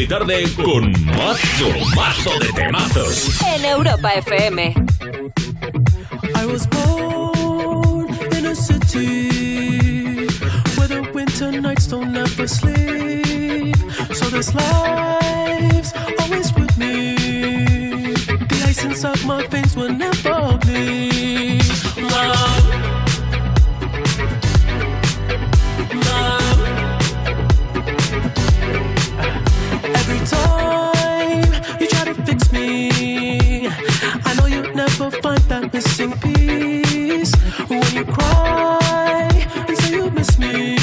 Speaker 6: Y Tarde con mazo, mazo de temazos.
Speaker 3: En Europa FM.
Speaker 30: I was born in a city where the winter nights don't ever sleep. So this life's always with me. The ice inside my veins will never bleed. Love. Missing piece. When you cry and say you miss me,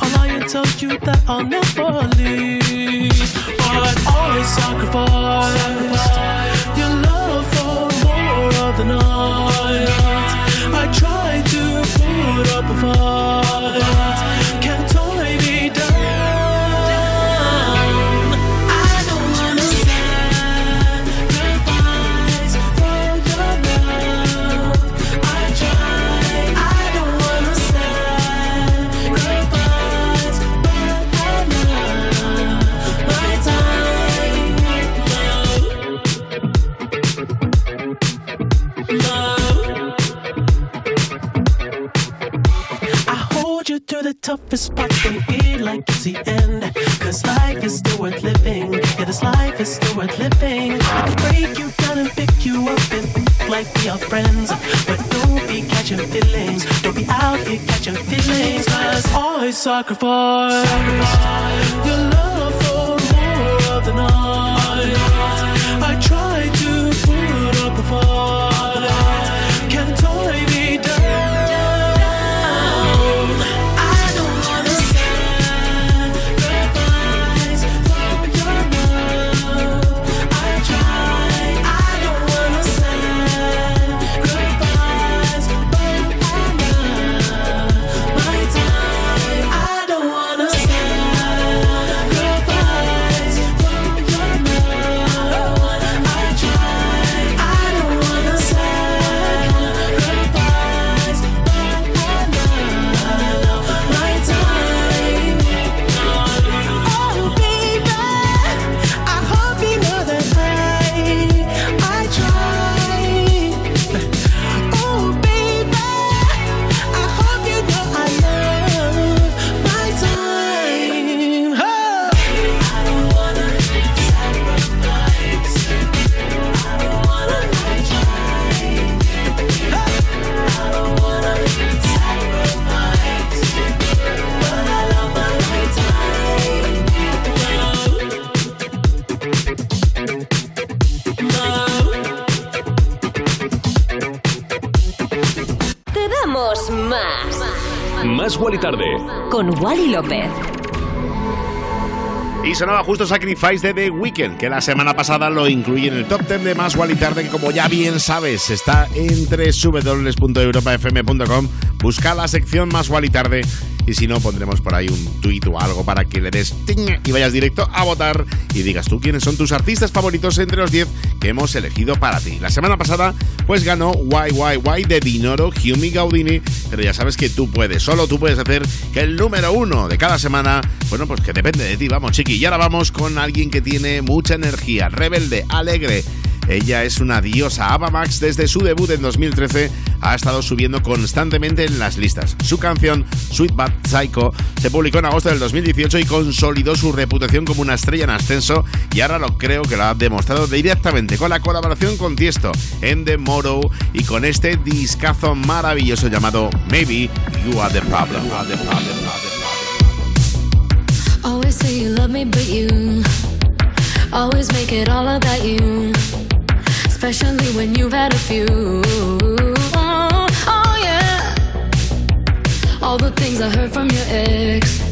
Speaker 30: I'll lie and tell you that I'll never leave. But always sacrifice are friends. But don't be catching feelings. Don't be out here catching feelings. Cause I sacrifice your love for more of the night. I try to put up a fight.
Speaker 3: Con Wally López.
Speaker 1: Y sonaba justo Sacrifice de The Weeknd, que la semana pasada lo incluí en el top 10 de Más y Tarde, que como ya bien sabes, está entre www.europafm.com. Busca la sección Más y Tarde y si no, pondremos por ahí un tuit o algo para que le des ting y vayas directo a votar y digas tú quiénes son tus artistas favoritos entre los 10 que hemos elegido para ti. La semana pasada, pues ganó YYY de Dinoro, Humi Gaudini, pero ya sabes que tú puedes, solo tú puedes hacer que el número uno de cada semana, bueno, pues que depende de ti, vamos, chiqui. Y ahora vamos con alguien que tiene mucha energía, rebelde, alegre. Ella es una diosa. Ava Max, desde su debut en 2013, ha estado subiendo constantemente en las listas. Su canción, Sweet Bad Psycho, se publicó en agosto del 2018 y consolidó su reputación como una estrella en ascenso. Y ahora lo creo que lo ha demostrado directamente con la colaboración con Tiesto en The Morrow y con este discazo maravilloso llamado Maybe You Are the Problem.
Speaker 2: Especially when you've had a few. Oh, oh, yeah. All the things I heard from your ex.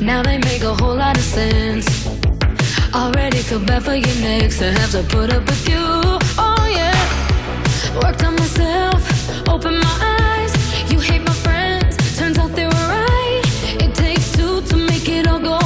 Speaker 2: Now they make a whole lot of sense. Already feel bad for your next to have to put up with you. Oh, yeah. Worked on myself, open my eyes. You hate my friends, turns out they were right. It takes two to make it all go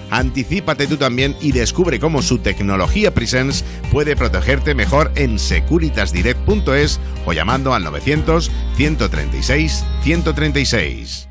Speaker 1: Anticípate tú también y descubre cómo su tecnología Presence puede protegerte mejor en securitasdirect.es o llamando al 900 136 136.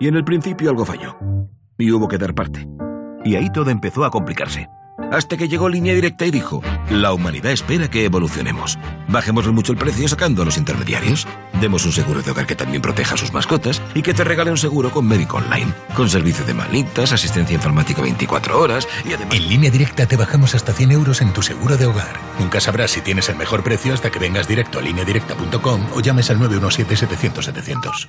Speaker 27: Y en el principio algo falló. Y hubo que dar parte. Y ahí todo empezó a complicarse. Hasta que llegó Línea Directa y dijo, la humanidad espera que evolucionemos. Bajémosle mucho el precio sacando a los intermediarios. Demos un seguro de hogar que también proteja a sus mascotas y que te regale un seguro con médico online, con servicio de malitas, asistencia informática 24 horas y además...
Speaker 31: En línea directa te bajamos hasta 100 euros en tu seguro de hogar. Nunca sabrás si tienes el mejor precio hasta que vengas directo a lineadirecta.com o llames al 917-700-700.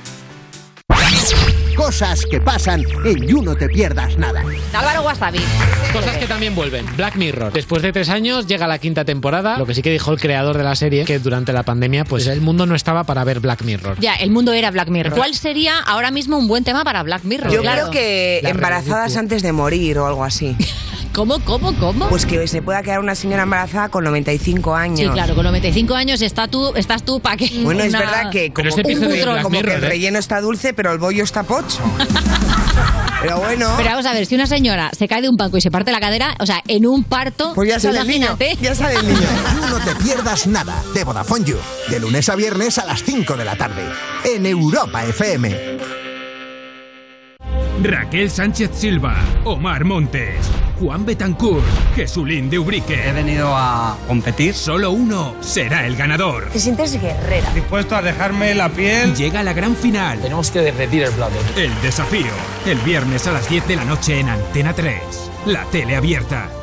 Speaker 11: Cosas que pasan en You No Te Pierdas Nada.
Speaker 9: Álvaro Wasabi.
Speaker 32: Cosas que también vuelven. Black Mirror. Después de tres años llega la quinta temporada. Lo que sí que dijo el creador de la serie, que durante la pandemia, pues el mundo no estaba para ver Black Mirror.
Speaker 9: Ya, el mundo era Black Mirror. ¿Cuál sería ahora mismo un buen tema para Black Mirror?
Speaker 12: Yo
Speaker 9: Claro.
Speaker 12: creo que
Speaker 9: La
Speaker 12: embarazadas antes de morir o algo así.
Speaker 9: ¿Cómo, cómo, cómo?
Speaker 12: Pues que se pueda quedar una señora embarazada con 95 años.
Speaker 9: Sí, claro, con 95 años está tú, estás tú para que.
Speaker 12: Bueno, es verdad que como,
Speaker 9: un butrón.
Speaker 12: como
Speaker 32: ¿eh?
Speaker 12: que el relleno está dulce, pero el bollo está pocho. pero bueno.
Speaker 9: Pero vamos a ver, si una señora se cae de un banco y se parte la cadera, o sea, en un parto.
Speaker 12: Pues ya
Speaker 9: tú
Speaker 12: sale el niño,
Speaker 9: imagínate.
Speaker 12: ya sale el niño.
Speaker 11: You No Te Pierdas Nada de Vodafone You. De lunes a viernes a las 5 de la tarde. En Europa FM.
Speaker 13: Raquel Sánchez Silva, Omar Montes, Juan Betancourt, Jesulín de Ubrique. He venido a competir. Solo uno será el ganador.
Speaker 33: Te sientes guerrera.
Speaker 13: Dispuesto a dejarme la piel. Llega la gran final. Tenemos que derretir el plato. El desafío. El viernes a las 10 de la noche en Antena 3. La tele abierta.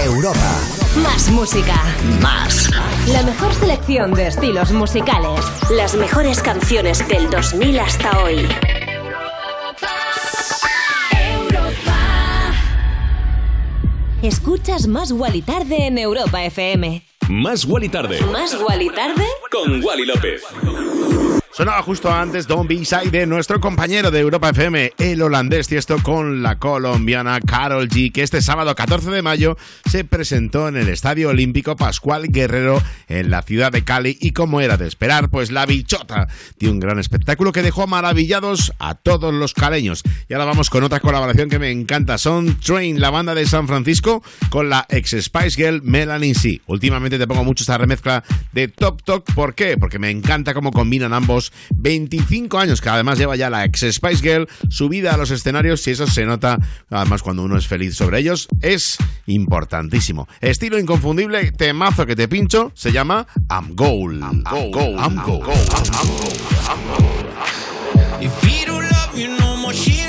Speaker 11: Europa.
Speaker 3: Más música.
Speaker 11: Más.
Speaker 3: La mejor selección de estilos musicales. Las mejores canciones del 2000 hasta hoy. Escuchas Más Wally Tarde en Europa FM.
Speaker 6: Más Wally Tarde.
Speaker 3: ¿Más Wally Tarde?
Speaker 6: Con Wally López.
Speaker 1: Sonaba justo antes Don B-Side de nuestro compañero de Europa FM, el holandés Tiesto, con la colombiana Carol G, que este sábado 14 de mayo se presentó en el Estadio Olímpico Pascual Guerrero en la ciudad de Cali y como era de esperar, pues la bichota dio un gran espectáculo que dejó maravillados a todos los caleños. Y ahora vamos con otra colaboración que me encanta, son Train, la banda de San Francisco, con la ex Spice Girl Melanie C. Últimamente te pongo mucho esta remezcla de Top Talk, ¿por qué? Porque me encanta cómo combinan ambos 25 años, que además lleva ya la ex Spice Girl, subida a los escenarios y eso se nota, además cuando uno es feliz sobre ellos, es importantísimo. Estilo inconfundible, temazo que te pincho, se llama I'm Gold. I'm Gold. I'm Gold.
Speaker 22: If he don't love you no more, she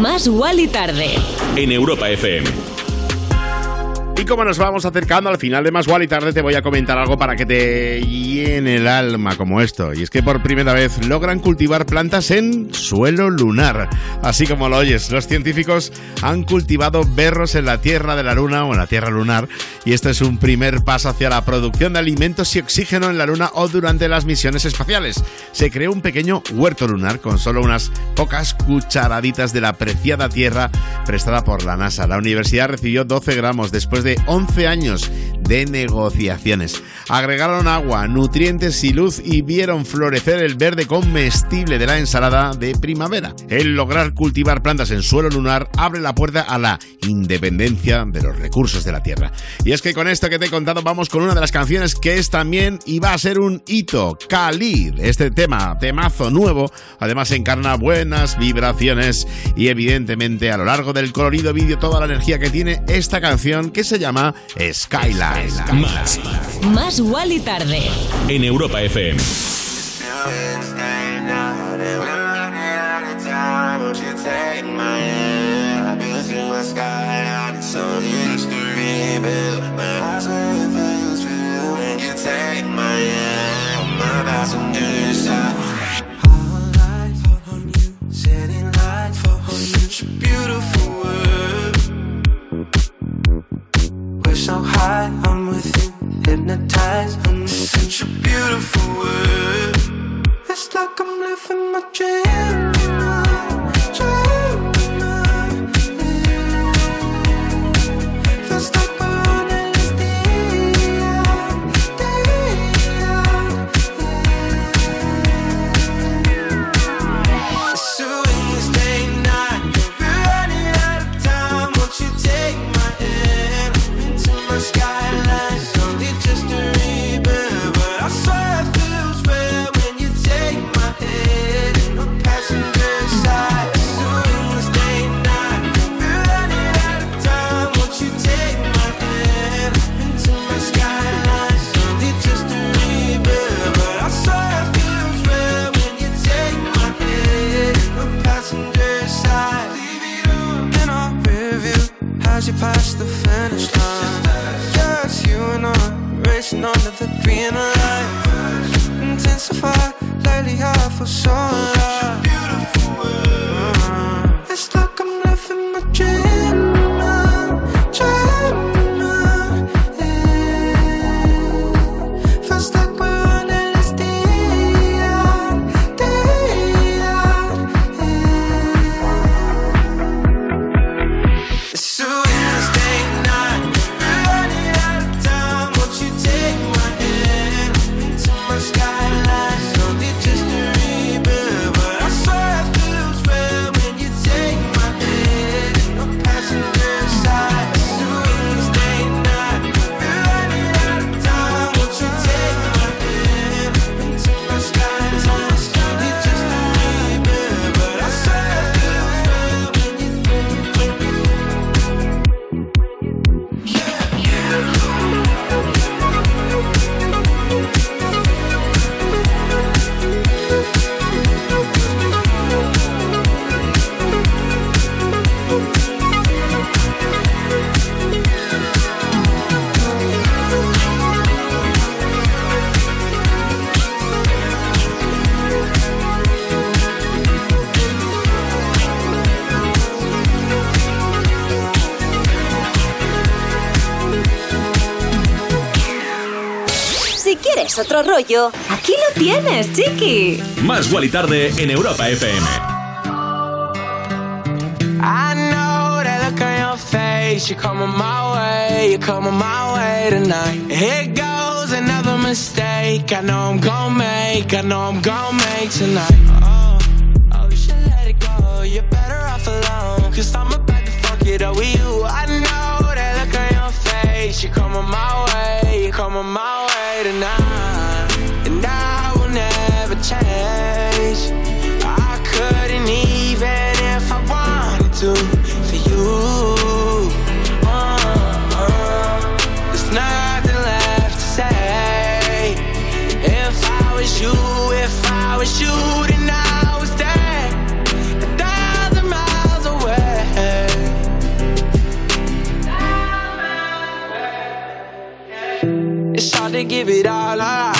Speaker 3: Más y tarde.
Speaker 4: En Europa FM.
Speaker 1: Y como nos vamos acercando al final de Más y Tarde, te voy a comentar algo para que te llene el alma como esto. Y es que por primera vez logran cultivar plantas en suelo lunar. Así como lo oyes, los científicos han cultivado berros en la Tierra de la Luna o en la Tierra lunar. Y este es un primer paso hacia la producción de alimentos y oxígeno en la Luna o durante las misiones espaciales. Se creó un pequeño huerto lunar con solo unas pocas cucharaditas de la preciada Tierra prestada por la NASA. La universidad recibió 12 gramos después de 11 años de negociaciones. Agregaron agua, nutrientes y luz y vieron florecer el verde comestible de la ensalada de primavera. El lograr cultivar plantas en suelo lunar abre la puerta a la independencia de los recursos de la Tierra. Y es que con esto que te he contado vamos con una de las canciones que es también y va a ser un hito, Khalid. Este tema, temazo nuevo, además encarna buenas vibraciones y evidentemente a lo largo del colorido vídeo toda la energía que tiene esta canción que se llama Skyline.
Speaker 4: Más.
Speaker 3: Más y tarde.
Speaker 4: En Europa FM.
Speaker 7: Beautiful world. We're so high, I'm with you, hypnotized. In such a beautiful world. It's like I'm living my dream. As you pass the finish line. Just you and I racing under the green light. Intensify lately, I feel so alive. It's like
Speaker 3: otro rollo, aquí lo tienes, chiqui.
Speaker 4: Más y tarde en Europa FM.
Speaker 7: I know that look on your face. You're coming my way. You're coming my way tonight. Here goes another mistake. I know I'm gonna make. I know I'm gonna make tonight. Oh, oh, you should let it go. You're better off alone. Cause I'm about to fuck it up with you. I know that look on your face. You're coming my way. You're coming my way tonight. change. I couldn't even if I wanted to for you. Uh, uh, there's nothing left to say. If I was you, if I was you, then I would stay a thousand miles away.
Speaker 8: It's hard to give it all up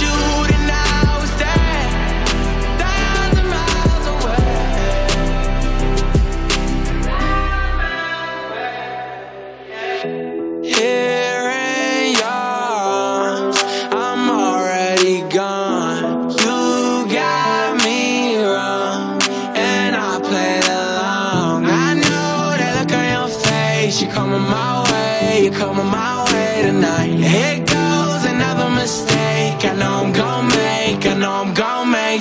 Speaker 8: I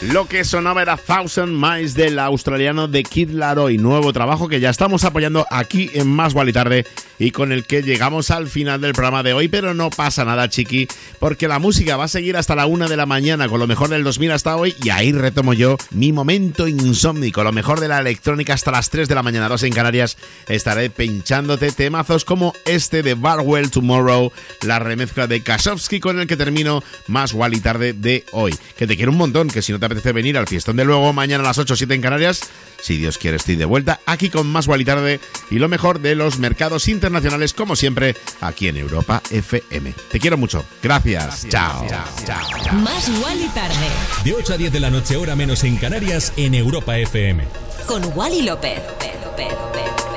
Speaker 1: Lo que sonaba era Thousand Miles del australiano de Kid Laroi, nuevo trabajo que ya estamos apoyando aquí en Más y Tarde y con el que llegamos al final del programa de hoy, pero no pasa nada, chiqui, porque la música va a seguir hasta la una de la mañana con lo mejor del 2000 hasta hoy y ahí retomo yo mi momento insómnico, lo mejor de la electrónica hasta las 3 de la mañana, 2 en Canarias, estaré pinchándote temazos como este de Barwell Tomorrow, la remezcla de Kasowski con el que termino Más y Tarde de hoy, que te quiero un montón, que si no te apetece venir al fiestón de luego mañana a las 8 o 7 en Canarias, si Dios quiere estoy de vuelta aquí con más y Tarde y lo mejor de los mercados internacionales como siempre aquí en Europa FM. Te quiero mucho. Gracias. Chao.
Speaker 3: Más Wally tarde.
Speaker 4: De 8 a 10 de la noche, hora menos en Canarias, en Europa FM.
Speaker 3: Con Wally López.
Speaker 2: In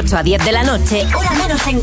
Speaker 3: 8 a 10 de la noche, hora menos en